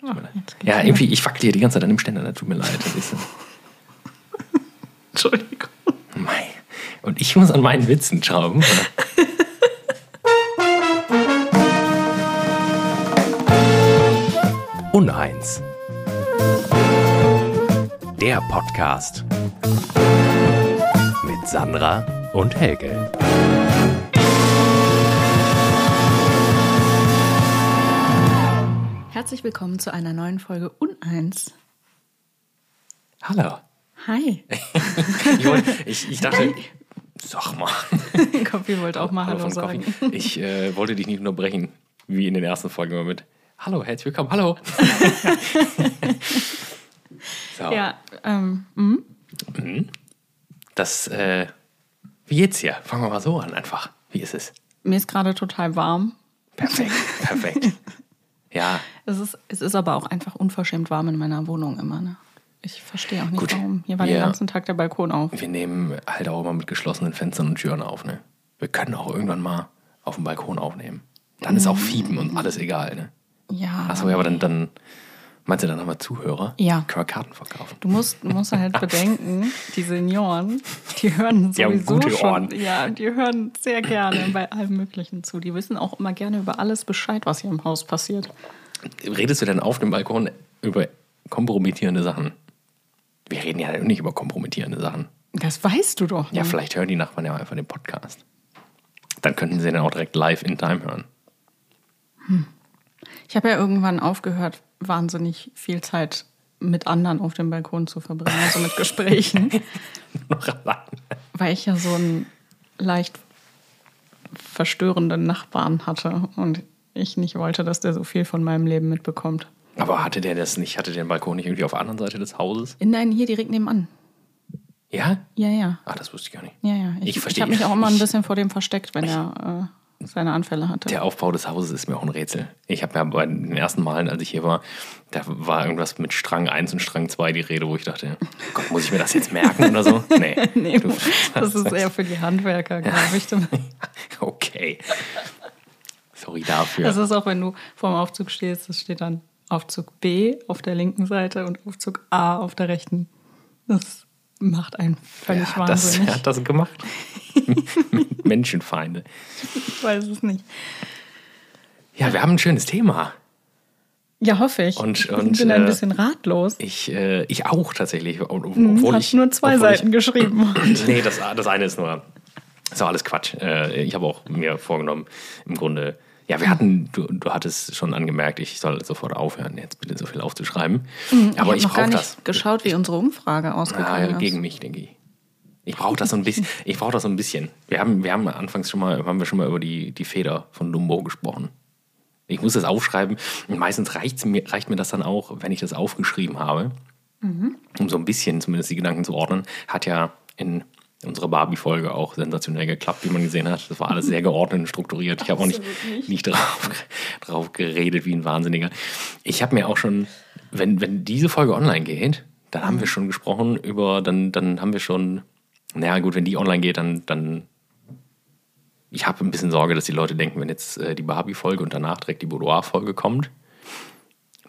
Tut mir leid. Ja, irgendwie, ich wackel hier die ganze Zeit an dem Ständer, das tut mir leid. Entschuldigung. mei. Und ich muss an meinen Witzen schrauben. Uneins. Der Podcast. Mit Sandra und Helge. Herzlich willkommen zu einer neuen Folge Uneins. Hallo. Hi. Ich, ich, ich dachte, sag mal. Kaffee wollte auch mal Hallo, von sagen. Coffee. Ich äh, wollte dich nicht unterbrechen, wie in den ersten Folgen immer mit Hallo, herzlich willkommen, hallo. so, Ja, ähm, mhm. das, äh, wie geht's hier? Fangen wir mal so an einfach. Wie ist es? mir ist gerade total warm. Perfekt, perfekt. Ja, Es ist, es ist aber auch einfach unverschämt warm in meiner Wohnung immer. Ne? Ich verstehe auch nicht, Gut. warum. Hier war Wir- den ganzen Tag der Balkon auf. wir nehmen halt auch immer mit geschlossenen Fenstern und Türen auf, ne? Wir können auch irgendwann mal auf dem Balkon aufnehmen. Dann ist auch Fiepen und alles egal, ne? Ja. Achso, ja, aber dann, dann meinst du dann nochmal Zuhörer? Ja. Können wir Karten verkaufen? Du musst, musst halt bedenken, die Senioren, die hören Die haben sowieso gute schon. Ohren. Ja, die hören sehr gerne bei allem Möglichen zu. Die wissen auch immer gerne über alles Bescheid, was hier im Haus passiert. Redest du denn auf dem Balkon über kompromittierende Sachen? Wir reden ja nicht über kompromittierende Sachen. Das weißt du doch. Ja, vielleicht hören die Nachbarn ja einfach den Podcast. Dann könnten sie den auch direkt live in Time hören. Ich habe ja irgendwann aufgehört, wahnsinnig viel Zeit mit anderen auf dem Balkon zu verbringen, also mit Gesprächen, Noch weil ich ja so einen leicht verstörenden Nachbarn hatte und ich nicht wollte, dass der so viel von meinem Leben mitbekommt. Aber hatte der das nicht, hatte der den Balkon nicht irgendwie auf der anderen Seite des Hauses? Nein, hier direkt nebenan. Ja? Ja, ja. Ah, das wusste ich gar nicht. Ja, ja. Ich Ich, ich, habe mich auch immer ein Ich- bisschen vor dem versteckt, wenn er äh, seine Anfälle hatte. Der Aufbau des Hauses ist mir auch ein Rätsel. Ich habe ja bei den ersten Malen, als ich hier war, da war irgendwas mit Strang 1 und Strang 2 die Rede, wo ich dachte, oh Gott, muss ich mir das jetzt merken oder so? Nee. nee, Du- das ist eher für die Handwerker, glaube ich. Okay. Sorry dafür. Das ist auch, wenn du vorm Aufzug stehst, das steht dann Aufzug B auf der linken Seite und Aufzug A auf der rechten. Das macht einen völlig Wer hat das, wahnsinnig. wer hat das gemacht? Menschenfeinde. Ich weiß es nicht. Ja, wir haben ein schönes Thema. Ja, hoffe ich. Und- ich und, bin ein äh, bisschen ratlos. Ich, äh, ich auch tatsächlich. ob- Obwohl Du hast ich, nur zwei Seiten geschrieben. Ich, nee, das, das eine ist nur. Das war alles Quatsch. Äh, Ich habe auch mir vorgenommen, im Grunde. Ja, wir hatten, du, du hattest schon angemerkt, ich soll sofort aufhören, jetzt bitte so viel aufzuschreiben. Aber hab ich noch gar brauche nicht das. geschaut, wie unsere Umfrage Ja, ausgegangen ist. gegen mich, denke ich. Ich brauche das so ein bisschen. Ich brauche das so ein bisschen. Wir haben, wir haben anfangs schon mal, haben wir schon mal über die, die Feder von Dumbo gesprochen. Ich muss das aufschreiben. Und meistens reicht's mir, reicht mir das dann auch, wenn ich das aufgeschrieben habe. Um so ein bisschen zumindest die Gedanken zu ordnen. Hat ja in unserer Barbie-Folge auch sensationell geklappt, wie man gesehen hat. Das war alles sehr geordnet und strukturiert. Ich habe auch nicht, nicht drauf, drauf geredet wie ein Wahnsinniger. Ich habe mir auch schon, wenn, wenn diese Folge online geht, dann haben wir schon gesprochen über, dann, dann haben wir schon, naja gut, wenn die online geht, dann, dann ich habe ein bisschen Sorge, dass die Leute denken, wenn jetzt äh, die Barbie-Folge und danach direkt die Boudoir-Folge kommt.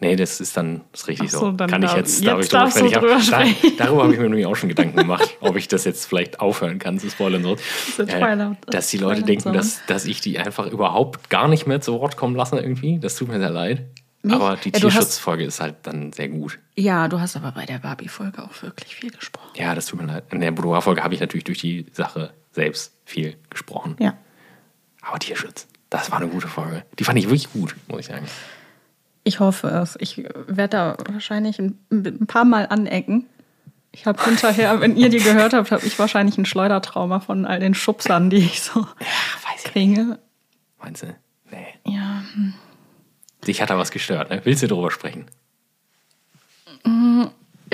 Nee, das ist dann das ist richtig so, so. dann Kann ich darf- jetzt, jetzt darf ich darfst sprechen? du drüber Ich hab- sprechen. Da, darüber habe ich mir nämlich auch schon Gedanken gemacht, ob ich das jetzt vielleicht aufhören kann zu spoilern. So. ist Twilight- dass die Leute denken, dass, dass ich die einfach überhaupt gar nicht mehr zu Wort kommen lasse irgendwie. Das tut mir sehr leid. Nicht? Aber die Ja, Tierschutzfolge ist halt dann sehr gut. Ja, du hast aber bei der Barbie-Folge auch wirklich viel gesprochen. Ja, das tut mir leid. In der Boudoir-Folge habe ich natürlich durch die Sache selbst viel gesprochen. Ja. Aber Tierschutz, das war eine gute Folge. Die fand ich wirklich gut, muss ich sagen. Ich hoffe es. Ich werde da wahrscheinlich ein, ein paar Mal anecken. Ich habe hinterher, wenn ihr die gehört habt, habe ich wahrscheinlich ein Schleudertrauma von all den Schubsern, die ich so weiß ich kriege. Meinst du? Nee. Ja, Dich hat da was gestört, ne? Willst du darüber sprechen?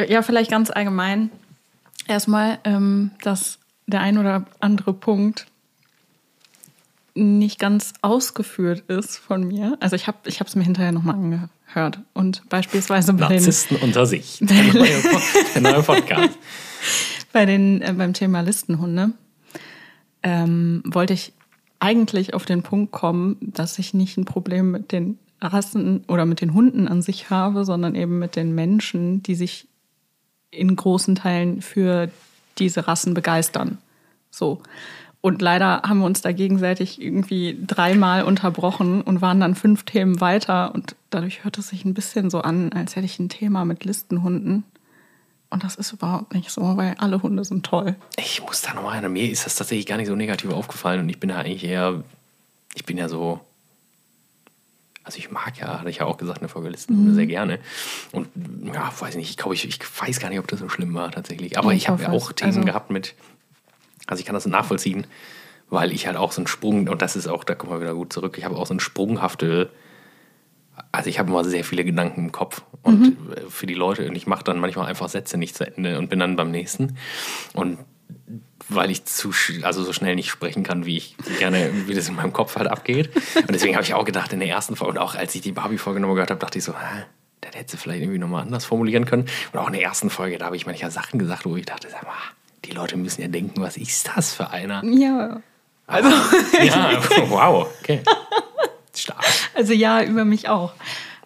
ja, vielleicht ganz allgemein. Erstmal, ähm, dass der ein oder andere Punkt nicht ganz ausgeführt ist von mir. Also ich habe es mir hinterher nochmal angehört. Und beispielsweise bei den, Narzissten unter sich. Der neue, der neue Podcast. bei den äh, beim Thema Listenhunde ähm, wollte ich eigentlich auf den Punkt kommen, dass ich nicht ein Problem mit den Rassen oder mit den Hunden an sich habe, sondern eben mit den Menschen, die sich in großen Teilen für diese Rassen begeistern. So. Und leider haben wir uns da gegenseitig irgendwie dreimal unterbrochen und waren dann fünf Themen weiter. Und dadurch hört es sich ein bisschen so an, als hätte ich ein Thema mit Listenhunden. Und das ist überhaupt nicht so, weil alle Hunde sind toll. Ich muss da nochmal hin. Mir ist das tatsächlich gar nicht so negativ aufgefallen und ich bin da eigentlich eher, ich bin ja so, also ich mag ja, hatte ich ja auch gesagt, eine Folge Listenhunde Mhm. sehr gerne. Und ja, weiß nicht, ich glaube, ich, ich weiß gar nicht, ob das so schlimm war tatsächlich. Aber Ich ich, habe ja auch. Themen Also- gehabt mit, also ich kann das nachvollziehen, weil ich halt auch so einen Sprung, und das ist auch, da kommen wir wieder gut zurück, ich habe auch so eine sprunghafte, also ich habe immer sehr viele Gedanken im Kopf und Mhm. äh, für die Leute, und ich mache dann manchmal einfach Sätze nicht zu Ende und bin dann beim nächsten. Und weil ich zu, also so schnell nicht sprechen kann, wie ich gerne, wie das in meinem Kopf halt abgeht. Und deswegen habe ich auch gedacht, in der ersten Folge, und auch als ich die Barbie-Folge nochmal gehört habe, dachte ich so, hä, das hätte sie vielleicht irgendwie nochmal anders formulieren können. Und auch in der ersten Folge, da habe ich manchmal Sachen gesagt, wo ich dachte, sag mal, die Leute müssen ja denken, was ist das für einer? Ja. Also, ja, wow, okay. Stark. Also ja, über mich auch.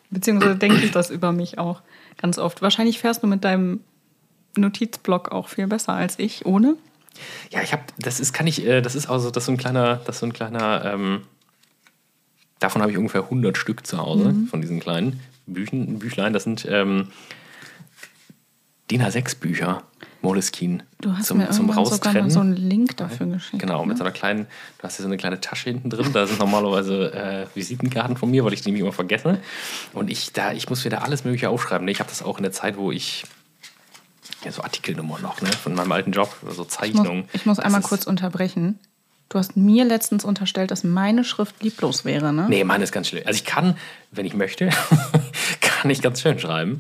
Beziehungsweise denke ich das über mich auch ganz oft. Wahrscheinlich fährst du mit deinem Notizblock auch viel besser als ich, ohne. Ja, ich habe, das ist, kann ich, äh, das ist also, das ist so ein kleiner, das ist so ein kleiner, ähm, davon habe ich ungefähr 100 Stück zu Hause, Mhm. von diesen kleinen Büchen, Büchlein. Das sind ähm, DIN A6 Bücher, Moleskine. Du hast zum, mir zum Raustrennen. so einen Link dafür geschickt. Genau, mit ne? so einer kleinen, du hast hier so eine kleine Tasche hinten drin, da sind normalerweise äh, Visitenkarten von mir, weil ich die nämlich immer vergesse. Und ich, da, ich muss wieder alles Mögliche aufschreiben. Ich habe das auch in der Zeit, wo ich ja, so Artikelnummern noch, ne, von meinem alten Job, so Ich muss, Zeichnungen. ich muss Das einmal ist- kurz unterbrechen. Du hast mir letztens unterstellt, dass meine Schrift lieblos wäre, ne? Nee, meine ist ganz schlimm. Also ich kann, wenn ich möchte, kann ich ganz schön schreiben.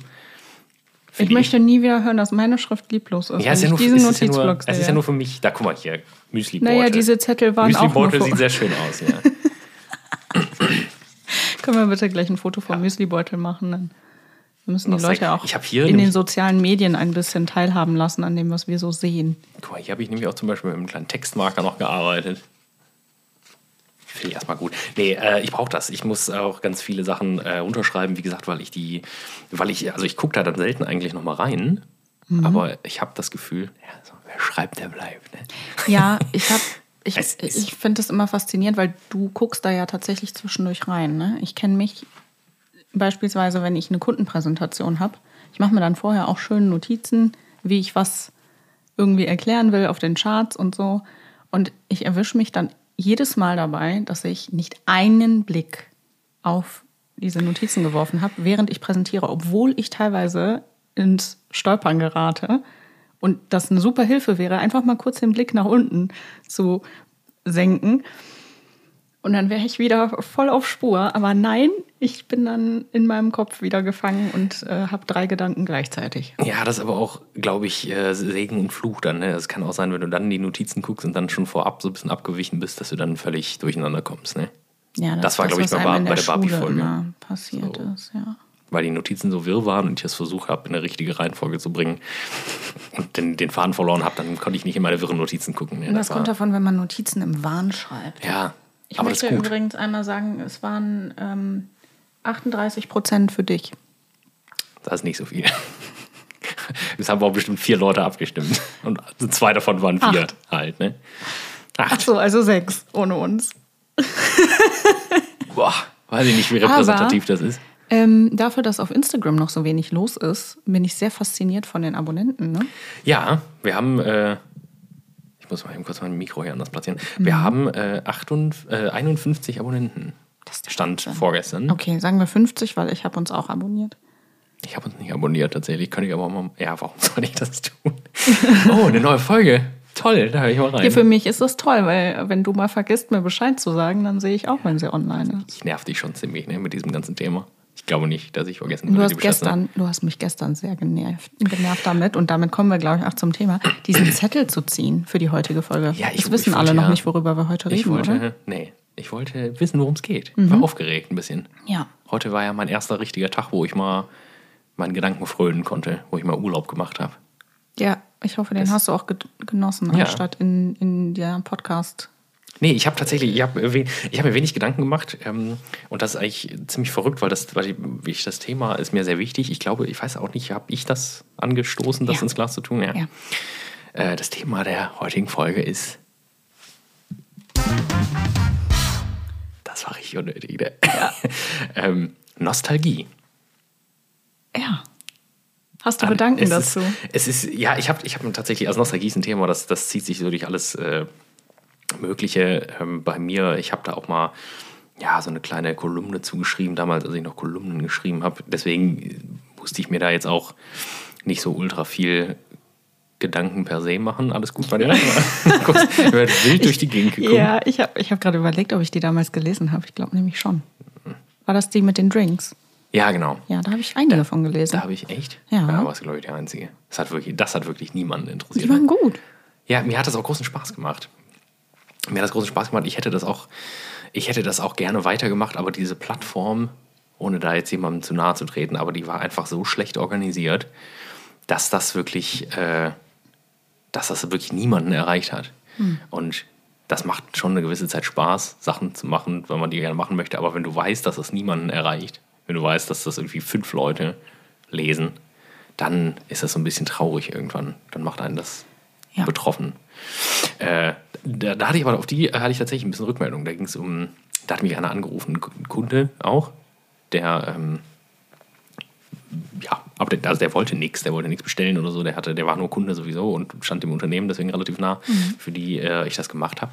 Ich möchte nie wieder hören, dass meine Schrift lieblos ist. Ja, ist wenn ja, nur, diesen es, ist ja nur, es ist ja nur für mich. Da guck mal hier, Müsli-Beutel. Naja, diese Zettel waren auch nur Müsli-Beutel für- sieht sehr schön aus, ja. Können wir bitte gleich ein Foto vom Müslibeutel machen? Dann müssen die Leute auch in den sozialen Medien ein bisschen teilhaben lassen an dem, was wir so sehen. Guck mal, hier habe ich nämlich auch zum Beispiel mit einem kleinen Textmarker noch gearbeitet. Finde ich erstmal gut. Nee, äh, ich brauche das. Ich muss auch ganz viele Sachen äh, unterschreiben, wie gesagt, weil ich die, weil ich, also ich gucke da dann selten eigentlich nochmal rein. Mhm. Aber ich habe das Gefühl, ja, so, wer schreibt, der bleibt. Ne? Ja, ich habe. Ich, ich finde das immer faszinierend, weil du guckst da ja tatsächlich zwischendurch rein. Ne? Ich kenne mich beispielsweise, wenn ich eine Kundenpräsentation habe, ich mache mir dann vorher auch schön Notizen, wie ich was irgendwie erklären will auf den Charts und so. Und ich erwische mich dann jedes Mal dabei, dass ich nicht einen Blick auf diese Notizen geworfen habe, während ich präsentiere, obwohl ich teilweise ins Stolpern gerate. Und das eine super Hilfe wäre, einfach mal kurz den Blick nach unten zu senken. Und dann wäre ich wieder voll auf Spur. Aber nein, ich bin dann in meinem Kopf wieder gefangen und äh, habe drei Gedanken gleichzeitig. Ja, das ist aber auch, glaube ich, äh, Segen und Fluch dann. Ne? Es kann auch sein, wenn du dann die Notizen guckst und dann schon vorab so ein bisschen abgewichen bist, dass du dann völlig durcheinander kommst. Ne? Ja, Das war, glaub ich, bei bei der Barbie-Folge. passiert So. ist. Ja. weil die Notizen so wirr waren und ich es versucht habe, in eine richtige Reihenfolge zu bringen und den, den Faden verloren habe, dann konnte ich nicht in meine wirren Notizen gucken. Ne? Und das war- kommt davon, wenn man Notizen im Wahn schreibt. Ja, Ich aber möchte übrigens einmal sagen, es waren ähm, 38 Prozent für dich. Das ist nicht so viel. Es haben auch bestimmt vier Leute abgestimmt. Und zwei davon waren vier Acht. halt, ne? Ach Acht. so, also sechs ohne uns. Boah, weiß ich nicht, wie repräsentativ das ist. Ähm, dafür, dass auf Instagram noch so wenig los ist, bin ich sehr fasziniert von den Abonnenten. Ne? Ja, wir haben, äh, ich muss mal eben kurz mein Mikro hier anders platzieren. Wir Mhm. haben äh, 58, äh, 51 Abonnenten. Stand Wahnsinn. vorgestern. Okay, sagen wir 50, weil ich habe uns auch abonniert. Ich habe uns nicht abonniert tatsächlich. Könnte ich aber mal. Ja, warum soll ich das tun? Oh, eine neue Folge. Toll, da höre ich mal rein. Ja, für mich ist das toll, weil wenn du mal vergisst, mir Bescheid zu sagen, dann sehe ich auch, wenn sie online ist. ich nerv dich schon ziemlich ne, mit diesem ganzen Thema. Ich glaube nicht, dass ich vergessen Du würde, hast gestern, du hast mich gestern sehr genervt, genervt damit und damit kommen wir, glaube ich, auch zum Thema, diesen Zettel zu ziehen für die heutige Folge. Ja, ich- das wissen ich alle wollte noch ja- nicht, worüber wir heute Ich reden, wollte, oder? Mhm. nee, ich wollte wissen, worum es geht. Ich war aufgeregt ein bisschen. Ja. Heute war ja mein erster richtiger Tag, wo ich mal meinen Gedanken frönen konnte, wo ich mal Urlaub gemacht habe. Ja, ich hoffe, den Das- hast du auch ge- genossen, Ja. anstatt in, in der Podcast. Nee, ich habe tatsächlich, ich habe ich hab mir wenig Gedanken gemacht ähm, und das ist eigentlich ziemlich verrückt, weil das, weil ich, das Thema ist mir sehr wichtig. Ich glaube, ich weiß auch nicht, habe ich das angestoßen, das Ja. ins Glas zu tun? Ja. Ja. Äh, das Thema der heutigen Folge ist. Das war richtig unnötig, ne? ähm, Nostalgie. Ja. Hast du Bedanken es dazu? Ist, es ist, ja, ich habe ich hab tatsächlich, also Nostalgie ist ein Thema, das, das zieht sich so durch alles äh, Mögliche ähm, bei mir. Ich habe da auch mal ja, so eine kleine Kolumne zugeschrieben, damals, als ich noch Kolumnen geschrieben habe. Deswegen musste ich mir da jetzt auch nicht so ultra viel Gedanken per se machen. Alles gut bei dir? Guckst, wild durch die Gegend gekommen. Ja, ich habe ich hab gerade überlegt, ob ich die damals gelesen habe. Ich glaube nämlich schon. War das die mit den Drinks? ja, genau. Ja, da habe ich einige von gelesen. Da habe ich echt. Ja. Da war es, glaube ich, der Einzige. Das hat wirklich, das hat wirklich niemanden interessiert. Die waren gut. Ja, mir hat das auch großen Spaß gemacht. Mir hat das großen Spaß gemacht. Ich hätte das auch, ich hätte das auch gerne weitergemacht, aber diese Plattform, ohne da jetzt jemandem zu nahe zu treten, aber die war einfach so schlecht organisiert, dass das wirklich, äh, dass das wirklich niemanden erreicht hat. Und das macht schon eine gewisse Zeit Spaß, Sachen zu machen, wenn man die gerne machen möchte. Aber wenn du weißt, dass das niemanden erreicht, wenn du weißt, dass das irgendwie fünf Leute lesen, dann ist das so ein bisschen traurig irgendwann. Dann macht einen das Ja. betroffen. Äh, da, da hatte ich aber auf die äh, hatte ich tatsächlich ein bisschen Rückmeldung. Da ging es um, da hat mich einer angerufen, ein Kunde auch, der ähm, ja, aber der, also der wollte nichts, der wollte nichts bestellen oder so, der hatte, der war nur Kunde sowieso und stand dem Unternehmen deswegen relativ nah, für die äh, ich das gemacht habe.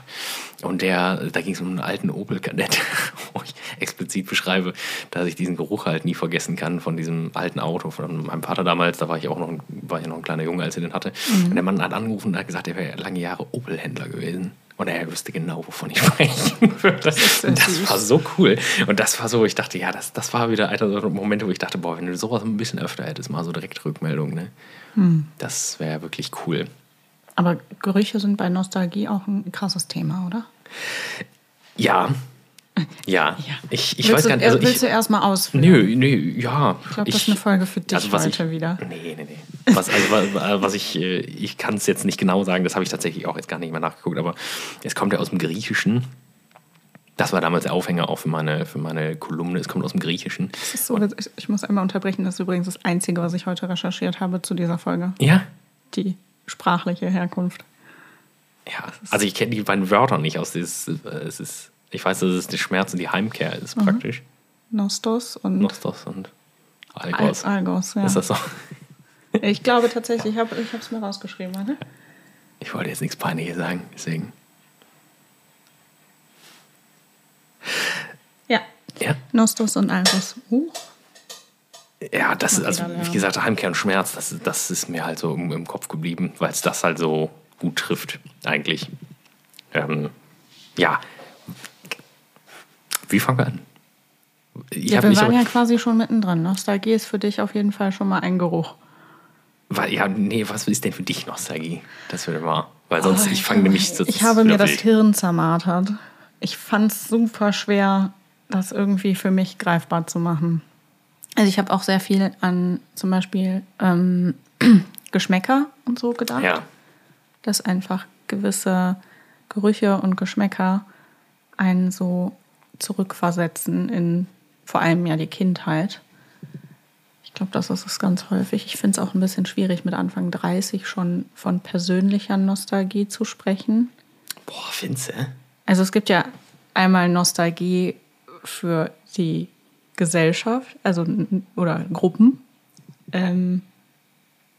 Und der, da ging es um einen alten Opel Kadett, wo ich explizit beschreibe, dass ich diesen Geruch halt nie vergessen kann von diesem alten Auto von meinem Vater damals. Da war ich auch noch, ein, war ich noch ein kleiner Junge, als er den hatte. Und der Mann hat angerufen und hat gesagt, er wäre lange Jahre Opel-Händler gewesen. Und er wüsste genau, wovon ich sprechen würde. Das, das war so cool. Und das war so, ich dachte, ja, das, das war wieder einer so Momente, wo ich dachte, boah, wenn du sowas ein bisschen öfter hättest, mal so direkt Rückmeldung, ne? Hm. Das wäre wirklich cool. Aber Gerüche sind bei Nostalgie auch ein krasses Thema, oder? Ja. Ja. Ich, ich willst weiß gar nicht. Also willst ich, du erstmal ausführen? Nö, nö, ja. Ich glaube, das ist eine Folge für dich also was heute ich, wieder. Nee, nee, nee. Was, also, wa- was ich, äh, ich kann es jetzt nicht genau sagen, das habe ich tatsächlich auch jetzt gar nicht mehr nachgeguckt, aber es kommt ja aus dem Griechischen. Das war damals der Aufhänger auch für meine, für meine Kolumne. Es kommt aus dem Griechischen. Das ist so, ich, ich muss einmal unterbrechen, das ist übrigens das Einzige, was ich heute recherchiert habe zu dieser Folge. Ja? Die sprachliche Herkunft. Ja. Also ich kenne die beiden Wörter nicht aus dieses, äh, es ist, ich weiß, dass es der Schmerz und die Heimkehr ist praktisch. Nostos und Nostos und Al Algos. Algos. Ja. Ist das so? Ich glaube tatsächlich, ich habe es mir rausgeschrieben. Warte. Ich wollte jetzt nichts Peinliches sagen, deswegen. Ja, Ja. Nostos und Algos. Uh. Ja, das ist, also wie gesagt, Heimkehr und Schmerz, das, das ist mir halt so im, im Kopf geblieben, weil es das halt so gut trifft, eigentlich. Ähm, ja. Wie fangen wir an? Ich Ja, wir waren ja quasi schon mittendrin. Nostalgie ist für dich auf jeden Fall schon mal ein Geruch. weil, ja, nee, was ist denn für dich Nostalgie? Das würde mal. Weil sonst, ich fange nämlich so. Oh, Ich habe mir das wild. Hirn zermartert. Ich fand es super schwer, das irgendwie für mich greifbar zu machen. Also ich habe auch sehr viel an zum Beispiel ähm, Geschmäcker und so gedacht. Ja, Dass einfach gewisse Gerüche und Geschmäcker einen so zurückversetzen in vor allem ja die Kindheit. Ich glaube, das ist es ganz häufig. Ich finde es auch ein bisschen schwierig, mit Anfang 30 schon von persönlicher Nostalgie zu sprechen. boah, Finze. Also es gibt ja einmal Nostalgie für die Gesellschaft, also oder Gruppen, ähm,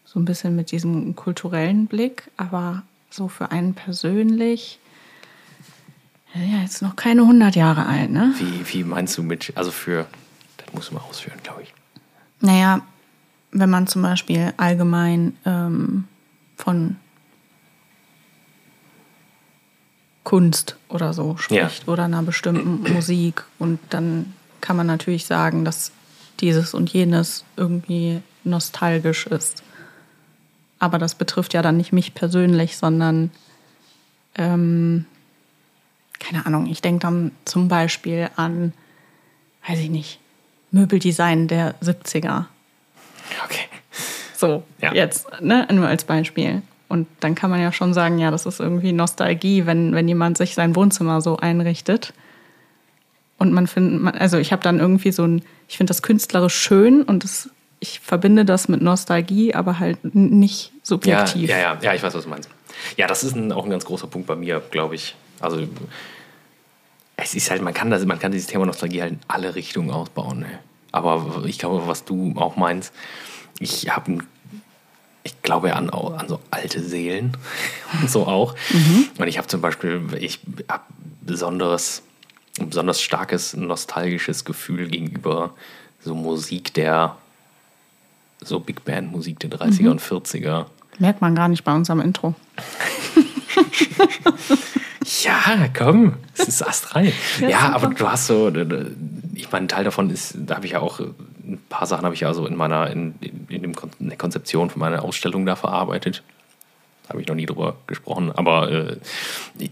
so ein bisschen mit diesem kulturellen Blick, aber so für einen persönlich, ja, jetzt noch keine 100 Jahre alt, ne? Wie, wie meinst du mit, also für, das musst du mal ausführen, glaube ich. Naja, wenn man zum Beispiel allgemein ähm, von Kunst oder so spricht oder einer bestimmten Musik und dann kann man natürlich sagen, dass dieses und jenes irgendwie nostalgisch ist. Aber das betrifft ja dann nicht mich persönlich, sondern ähm, keine Ahnung, ich denke dann zum Beispiel an, weiß ich nicht, Möbeldesign der 70er. Okay. So, Ja. jetzt, ne, nur als Beispiel. Und dann kann man ja schon sagen, ja, das ist irgendwie Nostalgie, wenn, wenn jemand sich sein Wohnzimmer so einrichtet. Und man findet, also ich habe dann irgendwie so ein, ich finde das künstlerisch schön und das, ich verbinde das mit Nostalgie, aber halt nicht subjektiv. Ja, ja, ja, ja, ich weiß, was du meinst. Ja, das ist ein, auch ein ganz großer Punkt bei mir, glaube ich. Also es ist halt, man kann das, man kann dieses Thema Nostalgie halt in alle Richtungen ausbauen. Ne? Aber ich glaube, was du auch meinst, ich habe ich glaube an, an so alte Seelen und so auch. Mhm. Und ich habe zum Beispiel, ich habe besonderes, ein besonders starkes nostalgisches Gefühl gegenüber so Musik der, so Big Band Musik der 30er mhm. und 40er. Merkt man gar nicht bei unserem Intro. ja, komm, es ist astral. ja, ja aber du hast so, ich meine, ein Teil davon ist, da habe ich ja auch, ein paar Sachen habe ich ja so in meiner, in, in, dem, in der Konzeption von meiner Ausstellung da verarbeitet. Da habe ich noch nie drüber gesprochen, aber äh,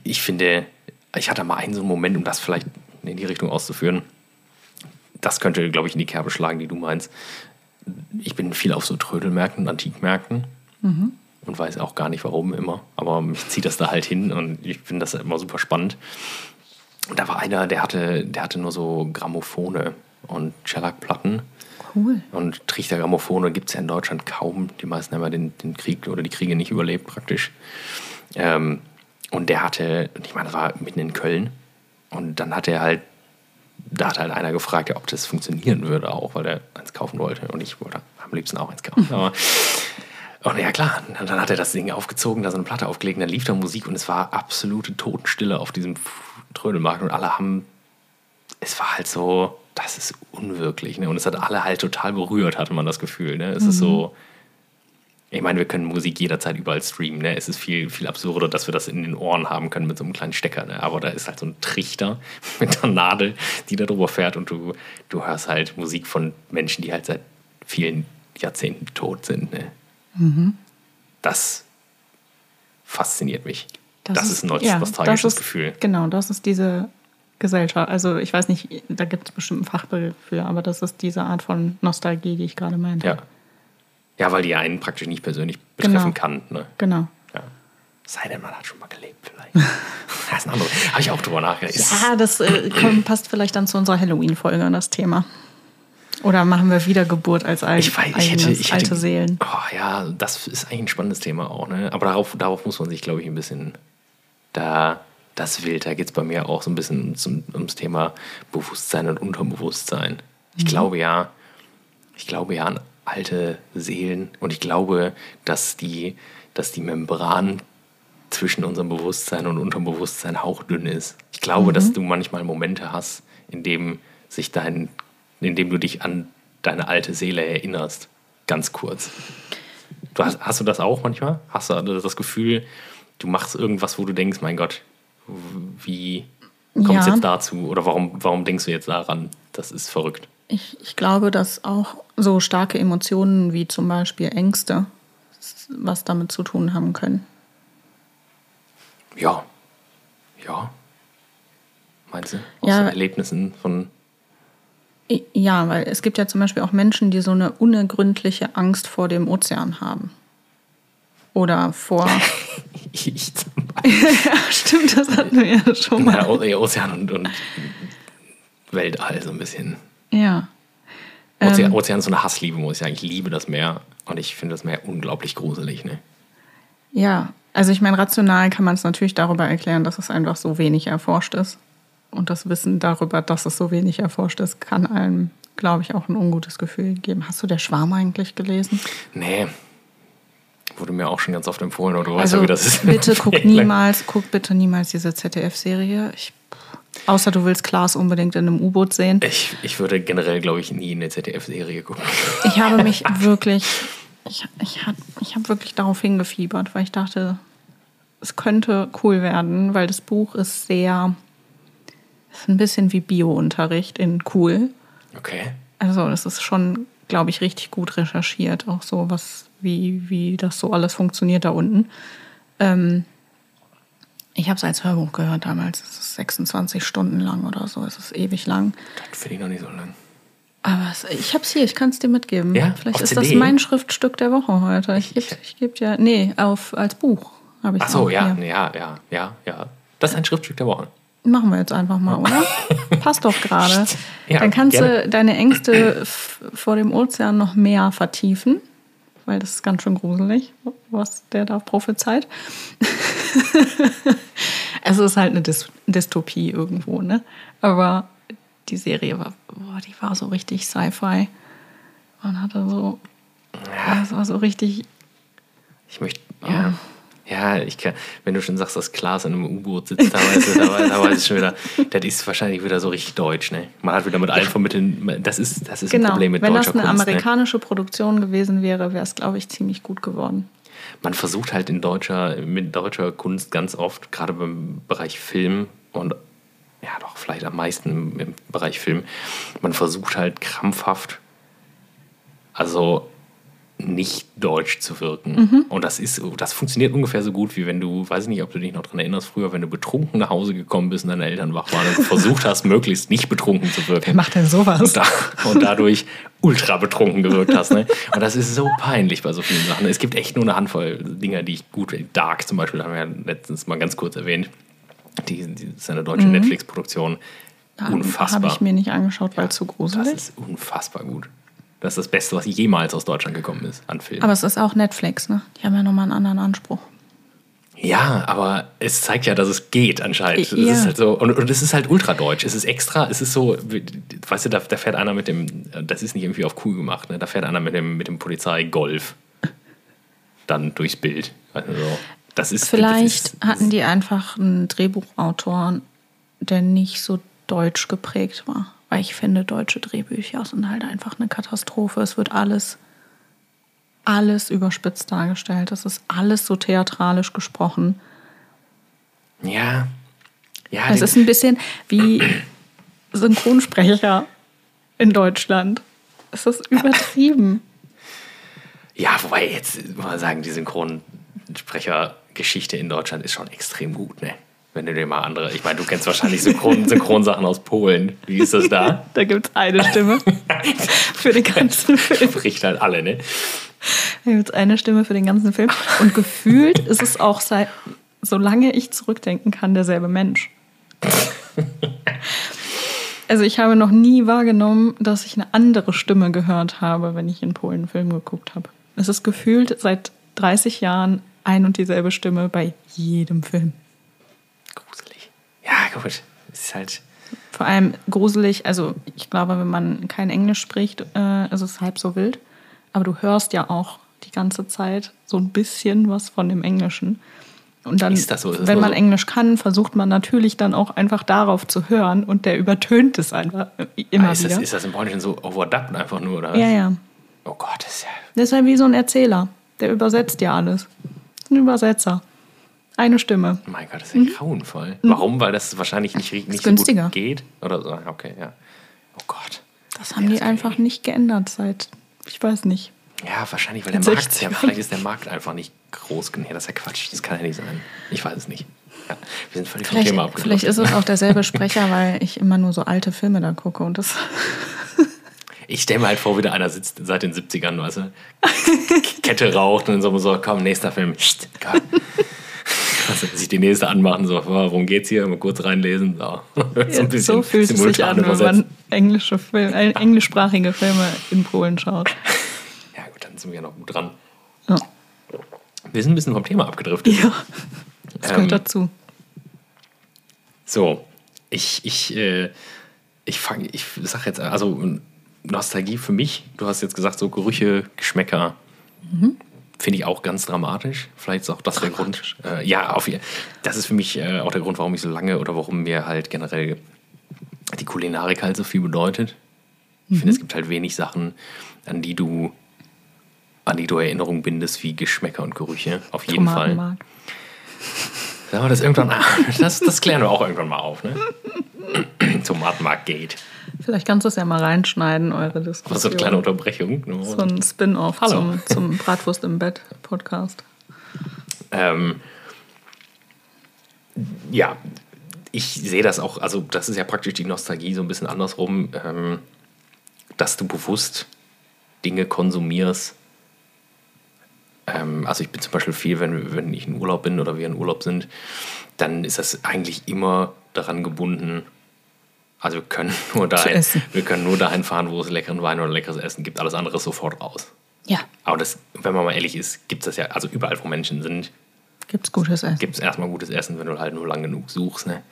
ich finde, ich hatte mal einen so einen Moment, um das vielleicht in die Richtung auszuführen. Das könnte, glaube ich, in die Kerbe schlagen, die du meinst. Ich bin viel auf so Trödelmärkten und Antikmärkten. Mhm. Und weiß auch gar nicht warum immer. Aber mich zieht das da halt hin und ich finde das immer super spannend. Und da war einer, der hatte, der hatte nur so Grammophone und Shellac-Platten. Cool. Und Trichtergrammophone gibt es ja in Deutschland kaum. Die meisten haben ja den, den Krieg oder die Kriege nicht überlebt praktisch. Ähm, und der hatte, ich meine, das war mitten in Köln. Und dann hat er halt, da hat halt einer gefragt, ob das funktionieren würde auch, weil er eins kaufen wollte. Und ich wollte am liebsten auch eins kaufen. Aber, und ja klar, und dann hat er das Ding aufgezogen, da so eine Platte aufgelegt, dann lief da Musik und es war absolute Totenstille auf diesem Trödelmarkt und alle haben, es war halt so, das ist unwirklich. Ne? Und es hat alle halt total berührt, hatte man das Gefühl. Ne? Es mhm. ist so, ich meine, wir können Musik jederzeit überall streamen. Ne? Es ist viel, viel absurder, dass wir das in den Ohren haben können mit so einem kleinen Stecker. Ne? Aber da ist halt so ein Trichter mit einer Nadel, die da drüber fährt und du, du hörst halt Musik von Menschen, die halt seit vielen Jahrzehnten tot sind. Ne? Mhm. Das fasziniert mich. Das, das ist, ein ja, nostalgisches ist, Gefühl. Genau, das ist diese Gesellschaft. Also ich weiß nicht, da gibt es bestimmt einen Fachbegriff für, aber das ist diese Art von Nostalgie, die ich gerade meinte. Ja. Ja, weil die einen praktisch nicht persönlich betreffen genau. kann. Ne? Genau. Ja. Sei denn, man hat schon mal gelebt vielleicht. das ist ein anderes. Habe ich auch drüber nachgedacht. Ja, das äh, passt vielleicht dann zu unserer Halloween-Folge, das Thema. Oder machen wir Wiedergeburt als al ich weiß, ich hätte, ich hätte, alte Seelen? Oh, ja, das ist eigentlich ein spannendes Thema auch. Ne? Aber darauf, darauf muss man sich, glaube ich, ein bisschen da das Wild, da geht es bei mir auch so ein bisschen zum, ums Thema Bewusstsein und Unterbewusstsein. Ich mhm. glaube ja, ich glaube ja an alte Seelen und ich glaube, dass die, dass die Membran zwischen unserem Bewusstsein und Unterbewusstsein hauchdünn ist. Ich glaube, mhm. dass du manchmal Momente hast, in dem sich dein, in dem du dich an deine alte Seele erinnerst. Ganz kurz. Du hast, hast du das auch manchmal? Hast du das Gefühl, du machst irgendwas, wo du denkst, mein Gott, wie kommt es ja. jetzt dazu? Oder warum, warum denkst du jetzt daran? Das ist verrückt. Ich, ich glaube, dass auch so starke Emotionen wie zum Beispiel Ängste was damit zu tun haben können. Ja. Ja. Meinst du? Aus ja. Erlebnissen von. Ja, weil es gibt ja zum Beispiel auch Menschen, die so eine unergründliche Angst vor dem Ozean haben. Oder vor. ich zum Beispiel. ja, stimmt, das hatten wir ja schon mal. Ja, Ozean und, und Weltall so ein bisschen. Ja. Ozean, ähm, Ozean ist so eine Hassliebe, muss ich sagen. Ich liebe das Meer und ich finde das Meer unglaublich gruselig. Ne? Ja, also ich meine, rational kann man es natürlich darüber erklären, dass es einfach so wenig erforscht ist. Und das Wissen darüber, dass es so wenig erforscht ist, kann einem, glaube ich, auch ein ungutes Gefühl geben. Hast du der Schwarm eigentlich gelesen? Nee, Wurde mir auch schon ganz oft empfohlen, oder du also, weißt ja, wie das ist. Bitte guck niemals, guck bitte niemals diese ZDF-Serie. Außer du willst Klaas unbedingt in einem U-Boot sehen. Ich, ich würde generell, glaube ich, nie in eine ZDF-Serie gucken. Ich habe mich wirklich, ich, ich habe ich hab wirklich darauf hingefiebert, weil ich dachte, es könnte cool werden, weil das Buch ist sehr, ist ein bisschen wie Bio-Unterricht in cool. Okay. Also es ist schon, glaube ich, richtig gut recherchiert, auch so was wie, wie das so alles funktioniert da unten. Ähm, ich habe es als Hörbuch gehört damals. Es ist 26 Stunden lang oder so. Es ist ewig lang. Das finde ich noch nicht so lang. Aber es, ich hab's hier, ich kann es dir mitgeben. Ja? Vielleicht ist CD? das mein Schriftstück der Woche heute. Ich gebe ich geb dir. Nee, auf, als Buch habe ich Ach so, ja, hier. ja, ja, ja, ja. Das ist ein Schriftstück der Woche. Machen wir jetzt einfach mal, oder? Passt doch gerade. Ja, Dann kannst gerne. du deine Ängste vor dem Ozean noch mehr vertiefen, weil das ist ganz schön gruselig, was der da prophezeit. es ist halt eine Dys Dystopie irgendwo, ne? Aber die Serie war, boah, die war so richtig Sci-Fi. Man hatte so, ja. es war so richtig Ich möchte, ja. Ja, ich kann, wenn du schon sagst, dass Klaas in einem U-Boot sitzt, da weiß, ich- da, weiß, da weiß ich schon wieder, das ist wahrscheinlich wieder so richtig deutsch, ne? Man hat wieder mit allen vermitteln, das ist, das ist ein Genau, Problem mit wenn das deutscher eine Kunst. Ne? amerikanische Produktion gewesen wäre, wäre es, glaube ich, ziemlich gut geworden. Man versucht halt in deutscher, mit deutscher Kunst ganz oft, gerade beim Bereich Film und ja doch vielleicht am meisten im, im Bereich Film, man versucht halt krampfhaft, also nicht deutsch zu wirken. Mhm. Und das ist, das funktioniert ungefähr so gut, wie wenn du, weiß ich nicht, ob du dich noch daran erinnerst, früher, wenn du betrunken nach Hause gekommen bist und deine Eltern wach waren und versucht hast, möglichst nicht betrunken zu wirken. macht denn sowas? Und, da, und dadurch ultra betrunken gewirkt hast. Ne? Und das ist so peinlich bei so vielen Sachen. Es gibt echt nur eine Handvoll Dinger, die ich gut Dark zum Beispiel, haben wir ja letztens mal ganz kurz erwähnt. Die, die ist eine deutsche Netflix-Produktion. Unfassbar. Habe ich mir nicht angeschaut, weil zu das gruselig. ist unfassbar gut. Das ist das Beste, was jemals aus Deutschland gekommen ist an Filmen. Aber es ist auch Netflix, ne? Die haben ja nochmal einen anderen Anspruch. Ja, aber es zeigt ja, dass es geht anscheinend. Ja. Es ist halt so, und, und es ist halt ultradeutsch. Es ist extra, es ist so, weißt du, da, da fährt einer mit dem, das ist nicht irgendwie auf cool gemacht, ne? da fährt einer mit dem, mit dem Polizei-Golf dann durchs Bild. Also so. Das ist, Vielleicht das ist, hatten die einfach einen Drehbuchautor, der nicht so deutsch geprägt war. Weil ich finde, deutsche Drehbücher sind halt einfach eine Katastrophe. Es wird alles, alles überspitzt dargestellt. Es ist alles so theatralisch gesprochen. Ja. Ja, Es ist ein bisschen wie Synchronsprecher in Deutschland. Es ist übertrieben. ja, wobei jetzt muss man sagen, die Synchronsprechergeschichte in Deutschland ist schon extrem gut, ne? Wenn du dir mal andere, ich meine, du kennst wahrscheinlich Synchron, Synchronsachen aus Polen. Wie ist das da? Da gibt es eine Stimme für den ganzen Film. Bricht halt alle, ne? Da gibt es eine Stimme für den ganzen Film. Und gefühlt ist es auch, seit, solange ich zurückdenken kann, derselbe Mensch. Also ich habe noch nie wahrgenommen, dass ich eine andere Stimme gehört habe, wenn ich in Polen einen Film geguckt habe. Es ist gefühlt seit 30 Jahren ein und dieselbe Stimme bei jedem Film. Ja, gut. Ist halt. Vor allem gruselig, also ich glaube, wenn man kein Englisch spricht, äh, ist es halb so wild. Aber du hörst ja auch die ganze Zeit so ein bisschen was von dem Englischen. Und dann, so? Wenn man so? Englisch kann, versucht man natürlich dann auch einfach darauf zu hören und der übertönt es einfach immer Ah, ist, wieder. das, ist das im Polnischen so overdubbed einfach nur, oder was? ja, ja. Oh Gott, das ist ja. Das ist halt wie so ein Erzähler. Der übersetzt ja alles. Ein Übersetzer. Eine Stimme. Mein Gott, das ist ja grauenvoll. Warum? Weil das wahrscheinlich nicht, nicht so Mhm. günstiger. gut geht? Oder so? Okay, ja. Oh Gott. Das haben Ja, die das kann einfach ich- nicht geändert seit, ich weiß nicht. Ja, wahrscheinlich, weil der Markt, 60 ja, vielleicht ist der Markt einfach nicht groß genug. Das ist ja Quatsch. Das kann ja nicht sein. Ich weiß es nicht. Ja, wir sind völlig vom Vielleicht, Thema abgedriftet. vielleicht ist es auch derselbe Sprecher, weil ich immer nur so alte Filme da gucke und das. Ich stelle mir halt vor, wie da einer sitzt seit den 70ern, weißt du? Kette raucht und dann so, so komm, nächster Film. Psst, komm. Also, sich die nächste anmachen, so, worum geht's hier? Mal kurz reinlesen. So, so, ein bisschen so fühlt es sich an, wenn übersetzt. man englische Film, äh, englischsprachige Filme in Polen schaut. Ja, gut, dann sind wir ja noch gut dran. Ja, Wir sind ein bisschen vom Thema abgedriftet. ja das Ähm, gehört dazu. So, ich, ich, äh, ich fange, ich sag jetzt, also Nostalgie für mich, du hast jetzt gesagt, so Gerüche, Geschmäcker, finde ich auch ganz dramatisch. Vielleicht ist auch das der Grund. Äh, ja, auf, das ist für mich äh, auch der Grund, warum ich so lange oder warum mir halt generell die Kulinarik halt so viel bedeutet. Ich finde, es gibt halt wenig Sachen, an die du an die du Erinnerungen bindest, wie Geschmäcker und Gerüche. Auf jeden Fall. Sagen wir das irgendwann das, das klären wir auch irgendwann mal auf, ne? Tomatenmark geht. Vielleicht kannst du es ja mal reinschneiden, eure Was Diskussion. so eine kleine Unterbrechung. nur- so ein Spin-off Hallo. zum, zum Bratwurst im Bett Podcast. Ähm, ja, ich sehe das auch, also das ist ja praktisch die Nostalgie so ein bisschen andersrum. Ähm, dass du bewusst Dinge konsumierst. Ähm, also ich bin zum Beispiel viel, wenn, wenn ich in Urlaub bin oder wir in Urlaub sind, dann ist das eigentlich immer daran gebunden, also wir können nur dahin, wir können nur dahin fahren, wo es leckeren Wein oder leckeres Essen gibt. Alles andere ist sofort raus. Ja. Aber das, wenn man mal ehrlich ist, gibt es das ja, also überall, wo Menschen sind, Gibt's gutes Essen. gibt es erstmal gutes Essen, wenn du halt nur lang genug suchst. Ne?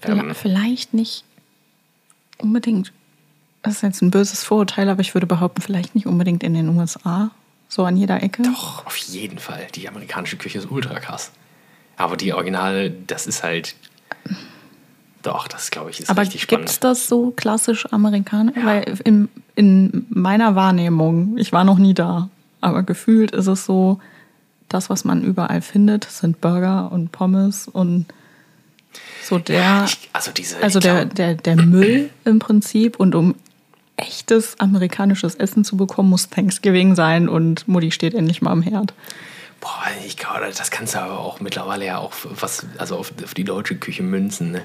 Vielleicht, Ähm, vielleicht nicht unbedingt. Das ist jetzt ein böses Vorurteil, aber ich würde behaupten, vielleicht nicht unbedingt in den USA. So an jeder Ecke. Doch, auf jeden Fall. Die amerikanische Küche ist ultra krass. Aber die Originale, das ist halt. Doch, das glaube ich ist Aber richtig gibt es spannend. das so klassisch amerikanisch? Weil in, in meiner Wahrnehmung, ich war noch nie da, aber gefühlt ist es so, das, was man überall findet, sind Burger und Pommes und so der, Ich, also diese. also der, der, der Müll im Prinzip und um echtes amerikanisches Essen zu bekommen, muss Thanksgiving sein und Mutti steht endlich mal am Herd. Boah, ich glaube, das kannst du aber auch mittlerweile ja auch was, also auf, auf die deutsche Küche münzen, ne?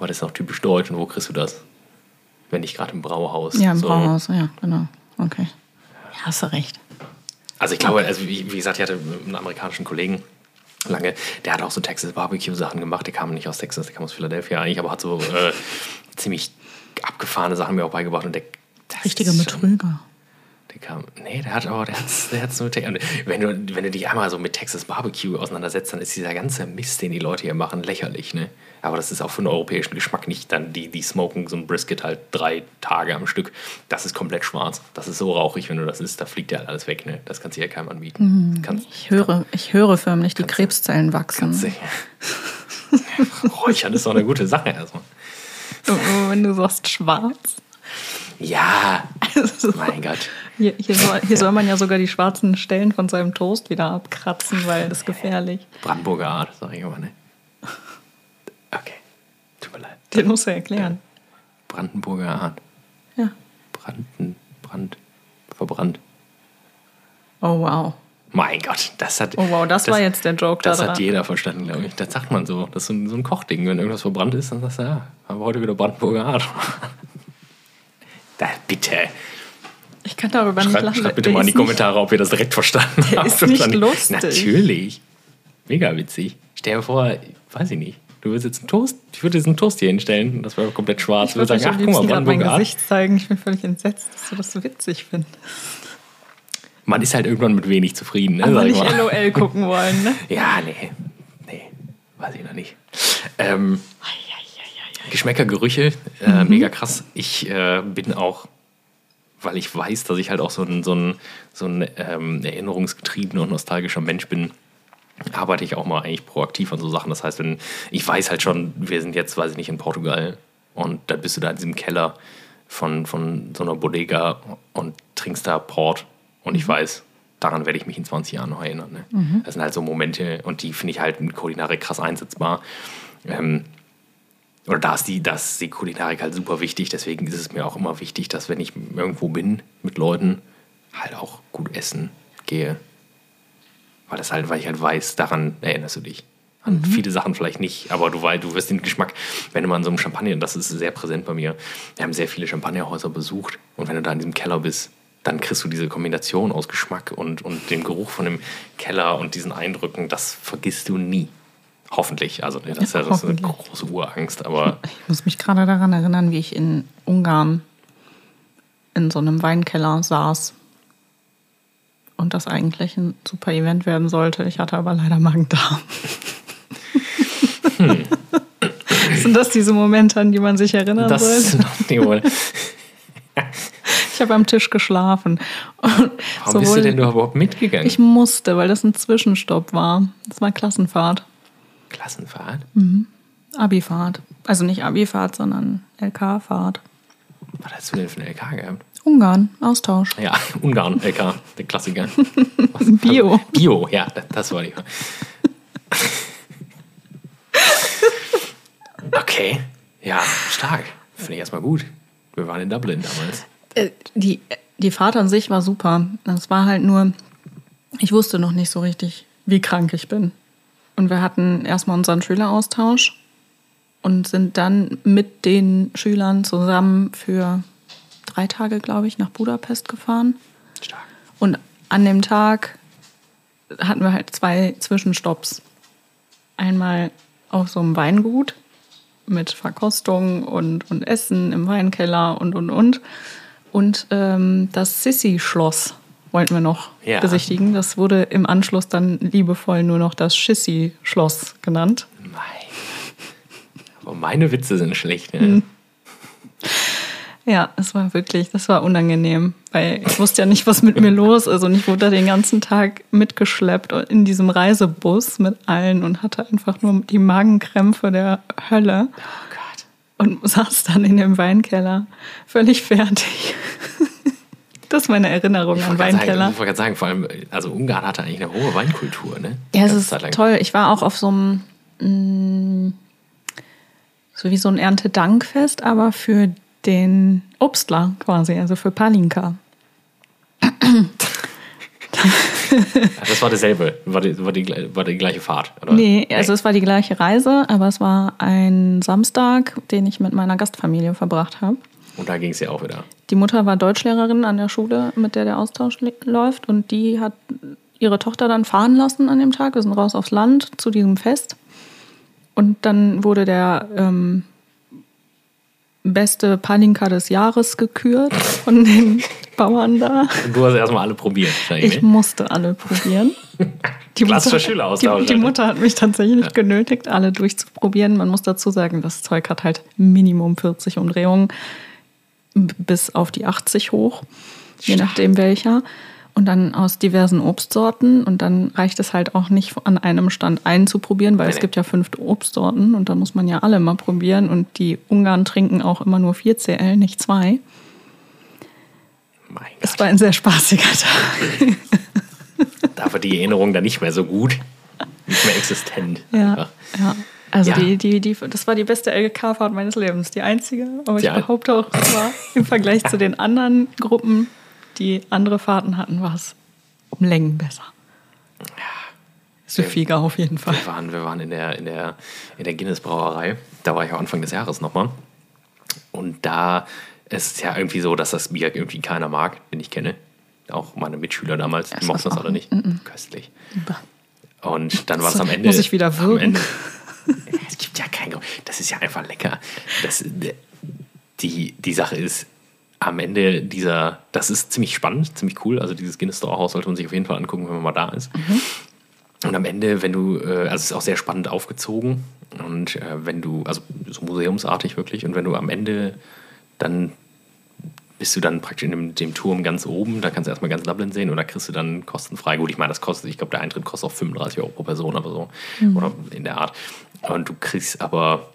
Weil das ist noch typisch deutsch und wo kriegst du das? Wenn nicht gerade im Brauhaus. Ja, im So. Brauhaus, ja, genau. Okay. Ja, hast du recht. Also ich glaube, also wie, wie gesagt, ich hatte einen amerikanischen Kollegen lange, der hat auch so Texas Barbecue Sachen gemacht. Der kam nicht aus Texas, der kam aus Philadelphia eigentlich, aber hat so äh, ziemlich abgefahrene Sachen mir auch beigebracht. Und der, das Richtige ist schon- Betrüger. Der kam, nee, der hat aber, der hat's, der hat's nur, wenn du, wenn du dich einmal so mit Texas Barbecue auseinandersetzt, dann ist dieser ganze Mist, den die Leute hier machen, lächerlich, ne? Aber das ist auch für den europäischen Geschmack nicht dann, die, die smoken so ein Brisket halt drei Tage am Stück. Das ist komplett schwarz. Das ist so rauchig, wenn du das isst, da fliegt ja halt alles weg, ne? Das kannst du ja keinem anbieten. Kannst, Ich höre, ich höre förmlich die Krebszellen wachsen. Räuchern ist doch eine gute Sache erstmal. Wenn du sagst schwarz. Ja, mein Gott. Hier, hier, soll, hier soll man ja sogar die schwarzen Stellen von seinem Toast wieder abkratzen, weil das ist gefährlich. Brandenburger Art, sag ich immer, ne? Okay, tut mir leid. Den musst du erklären. Brandenburger Art. Ja. Branden, Brand, verbrannt. Oh wow. Mein Gott, das hat. Oh wow, das war jetzt der Joke Das da hat dran. jeder verstanden, glaube ich. Das sagt man so. Das ist so ein, so ein Kochding. Wenn irgendwas verbrannt ist, dann sagst du, ja, haben wir heute wieder Brandenburger Art. da, bitte. Ich kann darüber nicht Schreibt, lachen. schreibt bitte Der mal in die nicht- Kommentare, ob ihr das direkt verstanden Der habt. ist nicht lustig. Natürlich. Mega witzig. Stell dir vor, weiß ich nicht. Du würdest jetzt einen Toast, ich würde jetzt einen Toast hier hinstellen das wäre komplett schwarz. Ich würde sagen, ach guck mal, mein Brandenburger Art. Gesicht zeigen. Ich bin völlig entsetzt, dass du das so witzig findest. Man ist halt irgendwann mit wenig zufrieden, ne? Aber nicht mal. LOL gucken wollen, ne? Ja, nee. Nee, weiß ich noch nicht. Ähm, Geschmäcker, Gerüche, äh, mega krass. Ich äh, bin auch, weil ich weiß, dass ich halt auch so ein, so ein, so ein ähm, erinnerungsgetriebener und nostalgischer Mensch bin, arbeite ich auch mal eigentlich proaktiv an so Sachen. Das heißt, wenn ich weiß halt schon, wir sind jetzt, weiß ich nicht, in Portugal und da bist du da in diesem Keller von, von so einer Bodega und trinkst da Port und ich weiß, daran werde ich mich in 20 Jahren noch erinnern. Ne? Das sind halt so Momente und die finde ich halt in Kulinarik krass einsetzbar. Ähm, oder da ist, die, da ist die Kulinarik halt super wichtig. Deswegen ist es mir auch immer wichtig, dass wenn ich irgendwo bin mit Leuten, halt auch gut essen gehe. Weil das halt, weil ich halt weiß, daran erinnerst du dich. An viele Sachen vielleicht nicht, aber du weißt, du wirst den Geschmack, wenn du mal in so einem Champagner, und das ist sehr präsent bei mir, wir haben sehr viele Champagnerhäuser besucht und wenn du da in diesem Keller bist, dann kriegst du diese Kombination aus Geschmack und, und dem Geruch von dem Keller und diesen Eindrücken, das vergisst du nie. Hoffentlich. Also das ist ja das ist eine große Urangst, aber Ich muss mich gerade daran erinnern, wie ich in Ungarn in so einem Weinkeller saß und das eigentlich ein super Event werden sollte. Ich hatte aber leider Magen-Darm. Hm. Sind das diese Momente, an die man sich erinnern das ist sollte? noch nie wohl. Ich habe am Tisch geschlafen. Und Warum bist du denn überhaupt mitgegangen? Ich musste, weil das ein Zwischenstopp war. Das war Klassenfahrt, Klassenfahrt? Abifahrt. Also nicht Abifahrt, sondern LK-Fahrt. Was hast du denn für eine LK gehabt? Ungarn, Austausch. Ja, Ungarn, LK, der Klassiker. Was? Bio. Bio, ja, das, war die. Okay, ja, stark. Finde ich erstmal gut. Wir waren in Dublin damals. Äh, Die, die Fahrt an sich war super. Das war halt nur, ich wusste noch nicht so richtig, wie krank ich bin. Und wir hatten erstmal unseren Schüleraustausch und sind dann mit den Schülern zusammen für drei Tage, glaube ich, nach Budapest gefahren. Stark. Und an dem Tag hatten wir halt zwei Zwischenstopps. Einmal auf so einem Weingut mit Verkostung und, und Essen im Weinkeller und, und, und. Und ähm, das Sissi-Schloss wollten wir noch Ja. besichtigen. Das wurde im Anschluss dann liebevoll nur noch das Schissi-Schloss genannt. Mein. Aber meine Witze sind schlecht. Ne? Hm. Ja, es war wirklich, das war unangenehm, weil ich wusste ja nicht, was mit mir los ist und ich wurde da den ganzen Tag mitgeschleppt in diesem Reisebus mit allen und hatte einfach nur die Magenkrämpfe der Hölle Oh Gott. und saß dann in dem Weinkeller völlig fertig. Das ist meine Erinnerung an gerade sagen, Weinkeller. ich wollte gerade sagen, vor allem, also Ungarn hatte eigentlich eine hohe Weinkultur, ne? Ja, es ist toll. Ich war auch auf so einem, mm, so wie so ein Erntedankfest, aber für den Obstler quasi, also für Palinka. Das war dasselbe, war die, war die, war die gleiche Fahrt, oder? Nee, also es war die gleiche Reise, aber es war ein Samstag, den ich mit meiner Gastfamilie verbracht habe. Und da ging es ja auch wieder. Die Mutter war Deutschlehrerin an der Schule, mit der der Austausch läuft. Und die hat ihre Tochter dann fahren lassen an dem Tag. Wir sind raus aufs Land zu diesem Fest. Und dann wurde der ähm, beste Palinka des Jahres gekürt von den Bauern da. Du hast erstmal alle probiert, Ich ne? musste alle probieren. Die Klassischer Mutter- Schüleraustausch, Die, die. Mutter hat mich tatsächlich genötigt, alle durchzuprobieren. Man muss dazu sagen, das Zeug hat halt Minimum 40 Umdrehungen bis auf die 80 hoch, je nachdem welcher. Und dann aus diversen Obstsorten. Und dann reicht es halt auch nicht an einem Stand einen zu probieren, weil Nee, es nee. gibt ja fünf Obstsorten und da muss man ja alle mal probieren. Und die Ungarn trinken auch immer nur 4 CL, nicht zwei. Mein Es Gott, war ein sehr spaßiger Tag. da war die Erinnerung dann nicht mehr so gut. Nicht mehr existent. Ja, Einfach. ja. Also Ja. Die, die, die, das war die beste LGK-Fahrt meines Lebens. Die einzige, aber ich Ja. behaupte auch, es war im Vergleich zu den anderen Gruppen, die andere Fahrten hatten, war es um Längen besser. Süffiger auf jeden Fall. Wir waren, wir waren in der, in der, in der Guinness-Brauerei. Da war ich auch Anfang des Jahres nochmal. Und da ist es ja irgendwie so, dass das Bier irgendwie keiner mag, den ich kenne. Auch meine Mitschüler damals, die mochten das alle nicht. Köstlich. Bah. Und dann war es am Ende. muss ich wieder würgen. Es gibt ja kein Grund. Das ist ja einfach lecker. Das, die, die Sache ist, am Ende dieser, das ist ziemlich spannend, ziemlich cool. Also dieses Guinness Store Haus sollte man sich auf jeden Fall angucken, wenn man mal da ist. Und am Ende, wenn du, äh, also es ist auch sehr spannend aufgezogen. Und äh, wenn du, also so museumsartig wirklich, und wenn du am Ende dann bist du dann praktisch in dem, dem Turm ganz oben, da kannst du erstmal ganz Dublin sehen und da kriegst du dann kostenfrei. Gut, ich meine, das kostet, ich glaube, der Eintritt kostet auch 35 Euro pro Person oder so. Oder in der Art. Und du kriegst aber,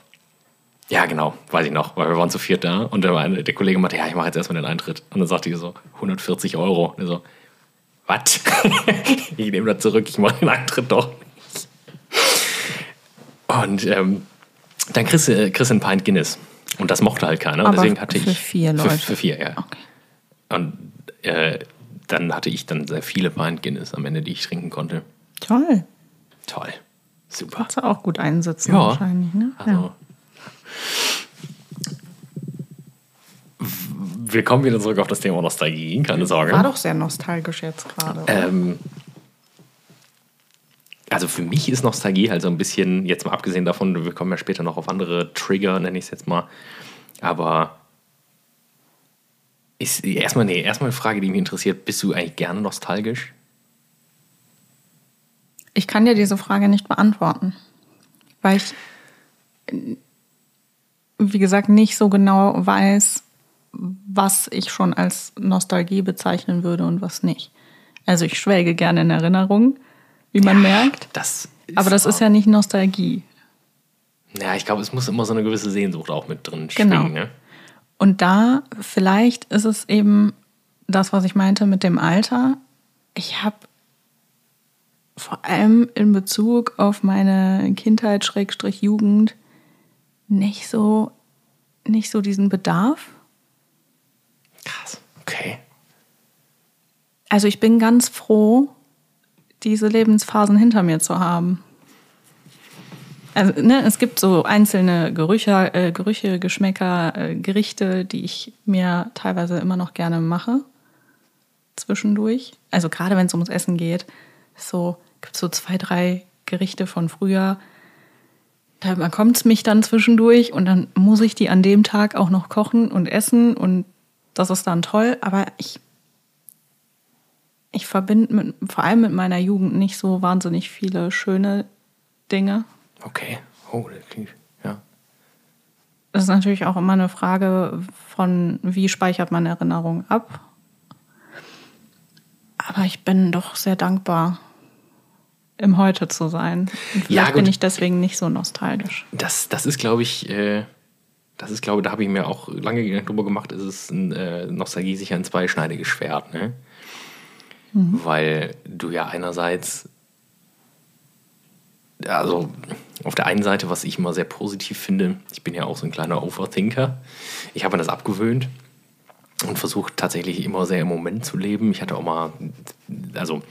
ja genau, weiß ich noch, weil wir waren zu viert da und der, der Kollege meinte, ja, ich mache jetzt erstmal den Eintritt. Und dann sagte ich so, 140 Euro. Und er so, was? ich nehme das zurück, ich mache den Eintritt doch nicht. Und ähm, dann kriegst du, kriegst du ein Pint Guinness. Und das mochte halt keiner. Aber Deswegen hatte für ich. vier Für, Leute. für vier, ja. Okay. Und äh, dann hatte ich dann sehr viele Pint Guinness am Ende, die ich trinken konnte. Toll. Toll. Super. Kannst du auch gut einsetzen Ja. wahrscheinlich. Ne? Also. ja. Wir kommen wieder zurück auf das Thema Nostalgie, keine Sorge. War doch sehr nostalgisch jetzt gerade. Ähm, also für mich ist Nostalgie halt so ein bisschen, jetzt mal abgesehen davon, wir kommen ja später noch auf andere Trigger, nenne ich es jetzt mal. Aber ist erstmal, nee, erstmal eine Frage, die mich interessiert, bist du eigentlich gerne nostalgisch? Ich kann dir diese Frage nicht beantworten, weil ich, wie gesagt, nicht so genau weiß, was ich schon als Nostalgie bezeichnen würde und was nicht. Also ich schwelge gerne in Erinnerungen, wie man merkt, Das aber das ist ja nicht Nostalgie. Ja, ich glaube, es muss immer so eine gewisse Sehnsucht auch mit drin Genau. schwingen. Ne? Und da vielleicht ist es eben das, was ich meinte mit dem Alter. Ich habe vor allem in Bezug auf meine Kindheit, Schrägstrich Jugend, nicht so, nicht so diesen Bedarf. Krass. Okay. Also ich bin ganz froh, diese Lebensphasen hinter mir zu haben. Also, ne, es gibt so einzelne Gerüche, äh, Gerüche Geschmäcker, äh, Gerichte, die ich mir teilweise immer noch gerne mache. Zwischendurch. Also gerade wenn es ums Essen geht, so gibt es so zwei, drei Gerichte von früher. Da bekommt es mich dann zwischendurch und dann muss ich die an dem Tag auch noch kochen und essen und das ist dann toll. Aber ich, ich verbinde mit, vor allem mit meiner Jugend nicht so wahnsinnig viele schöne Dinge. Okay. Oh, das klingt, ja. Das ist natürlich auch immer eine Frage von, wie speichert man Erinnerungen ab. Aber ich bin doch sehr dankbar, im Heute zu sein. Und vielleicht Ja, bin ich deswegen nicht so nostalgisch. Das, das ist, glaube ich, äh, das ist, glaube da habe ich mir auch lange Gedanken drüber gemacht, ist es ein, äh, Nostalgie sicher ein zweischneidiges Schwert, ne? Weil du ja einerseits, also auf der einen Seite, was ich immer sehr positiv finde, ich bin ja auch so ein kleiner Overthinker. Ich habe mir das abgewöhnt und versucht tatsächlich immer sehr im Moment zu leben. Ich hatte auch mal, also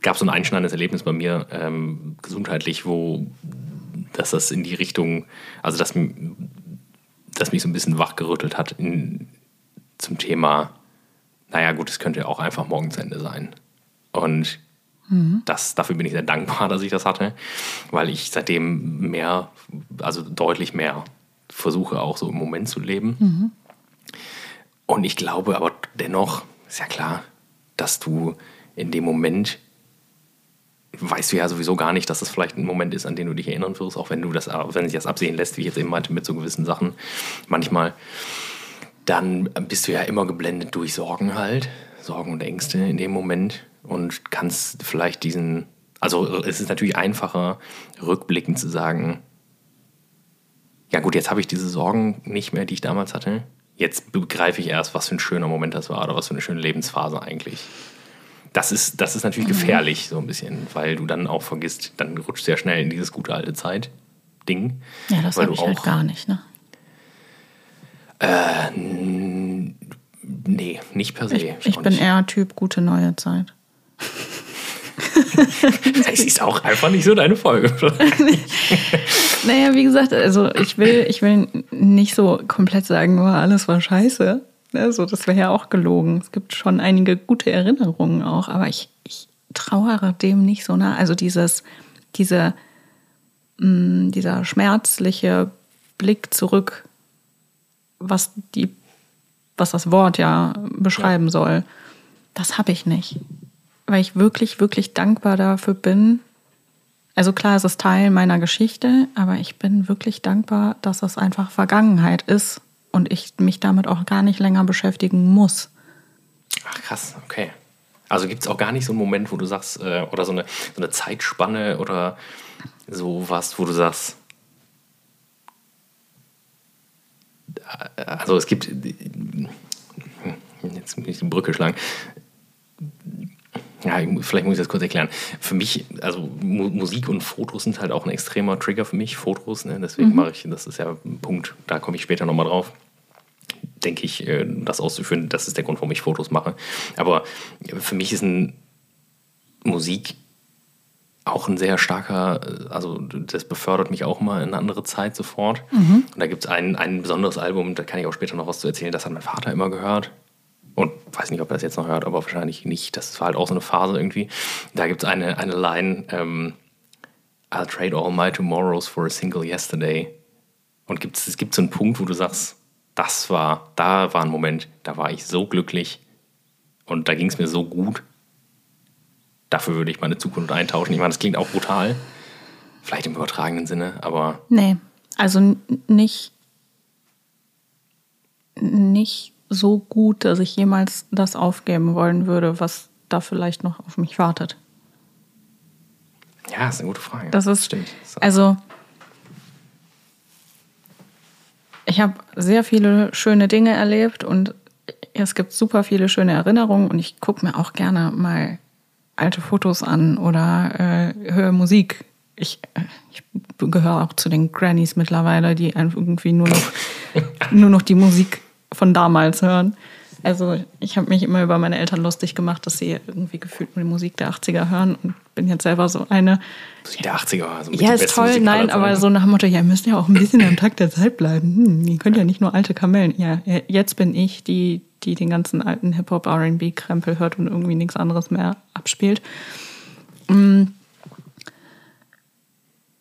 gab so ein einschneidendes Erlebnis bei mir ähm, gesundheitlich, wo dass das in die Richtung, also dass, dass mich so ein bisschen wachgerüttelt hat in, zum Thema, naja gut, es könnte ja auch einfach morgen zu Ende sein. Und das, dafür bin ich sehr dankbar, dass ich das hatte, weil ich seitdem mehr, also deutlich mehr versuche auch so im Moment zu leben. Und ich glaube aber dennoch, ist ja klar, dass du in dem Moment weißt du ja sowieso gar nicht, dass das vielleicht ein Moment ist, an den du dich erinnern wirst, auch wenn du das, wenn sich das absehen lässt, wie ich jetzt eben meinte, mit so gewissen Sachen manchmal, dann bist du ja immer geblendet durch Sorgen halt, Sorgen und Ängste in dem Moment und kannst vielleicht diesen, also es ist natürlich einfacher, rückblickend zu sagen, ja gut, jetzt habe ich diese Sorgen nicht mehr, die ich damals hatte. Jetzt begreife ich erst, was für ein schöner Moment das war oder was für eine schöne Lebensphase eigentlich. Das ist, das ist natürlich gefährlich, so ein bisschen, weil du dann auch vergisst, dann rutscht sehr schnell in dieses gute alte Zeit-Ding. Ja, das habe ich halt auch- gar nicht. Ne? Nee, nicht per se. Ich, ich bin nicht. eher Typ gute neue Zeit. Es ist auch einfach nicht so deine Folge. Naja, wie gesagt, also ich will, ich will nicht so komplett sagen, nur alles war scheiße. Ne, so, das wäre ja auch gelogen. Es gibt schon einige gute Erinnerungen auch, aber ich, ich trauere dem nicht so nah. Also dieses, diese, mh, dieser schmerzliche Blick zurück, was die, was das Wort ja beschreiben soll, das habe ich nicht. Weil ich wirklich, wirklich dankbar dafür bin, also klar, es ist Teil meiner Geschichte, aber ich bin wirklich dankbar, dass es einfach Vergangenheit ist und ich mich damit auch gar nicht länger beschäftigen muss. Ach krass, okay. Also gibt es auch gar nicht so einen Moment, wo du sagst, äh, oder so eine, so eine Zeitspanne oder so was, wo du sagst, äh, also es gibt, jetzt muss ich die Brücke schlagen. Ja, ich- vielleicht muss ich das kurz erklären. Für mich, also Mu Musik und Fotos sind halt auch ein extremer Trigger für mich. Fotos, ne? deswegen mache ich, das ist ja ein Punkt, da komme ich später nochmal drauf denke ich, äh, das auszuführen. Das ist der Grund, warum ich Fotos mache. Aber für mich ist Musik auch ein sehr starker, äh, also das befördert mich auch mal in eine andere Zeit sofort. Und da gibt es ein, ein besonderes Album, da kann ich auch später noch was zu erzählen, das hat mein Vater immer gehört. Und weiß nicht, ob er das jetzt noch hört, aber wahrscheinlich nicht. Das war halt auch so eine Phase irgendwie. Da gibt es eine, eine Line, ähm, I'll trade all my tomorrows for a single yesterday. Und gibt's, es gibt so einen Punkt, wo du sagst, das war, da war ein Moment, da war ich so glücklich und da ging es mir so gut. Dafür würde ich meine Zukunft eintauschen. Ich meine, das klingt auch brutal. Vielleicht im übertragenen Sinne, aber Nee, also nicht, nicht so gut, dass ich jemals das aufgeben wollen würde, was da vielleicht noch auf mich wartet. ja, ist eine gute Frage. Das ist, stimmt. So. also ich habe sehr viele schöne Dinge erlebt und es gibt super viele schöne Erinnerungen und ich gucke mir auch gerne mal alte Fotos an oder äh, höre Musik. Ich, äh, ich gehöre auch zu den Grannies mittlerweile, die einfach irgendwie nur noch, nur noch die Musik von damals hören. Also ich habe mich immer über meine Eltern lustig gemacht, dass sie irgendwie gefühlt nur die Musik der 80er hören und bin jetzt selber so eine. Musik der 80er war also Ja, ist toll, nein, aber so nach dem Motto, ja, ihr müsst ja auch ein bisschen am Takt der Zeit bleiben. Hm, ihr könnt ja nicht nur alte Kamellen. Ja, jetzt bin ich die, die den ganzen alten Hip-Hop, R&B-Krempel hört und irgendwie nichts anderes mehr abspielt. Mm.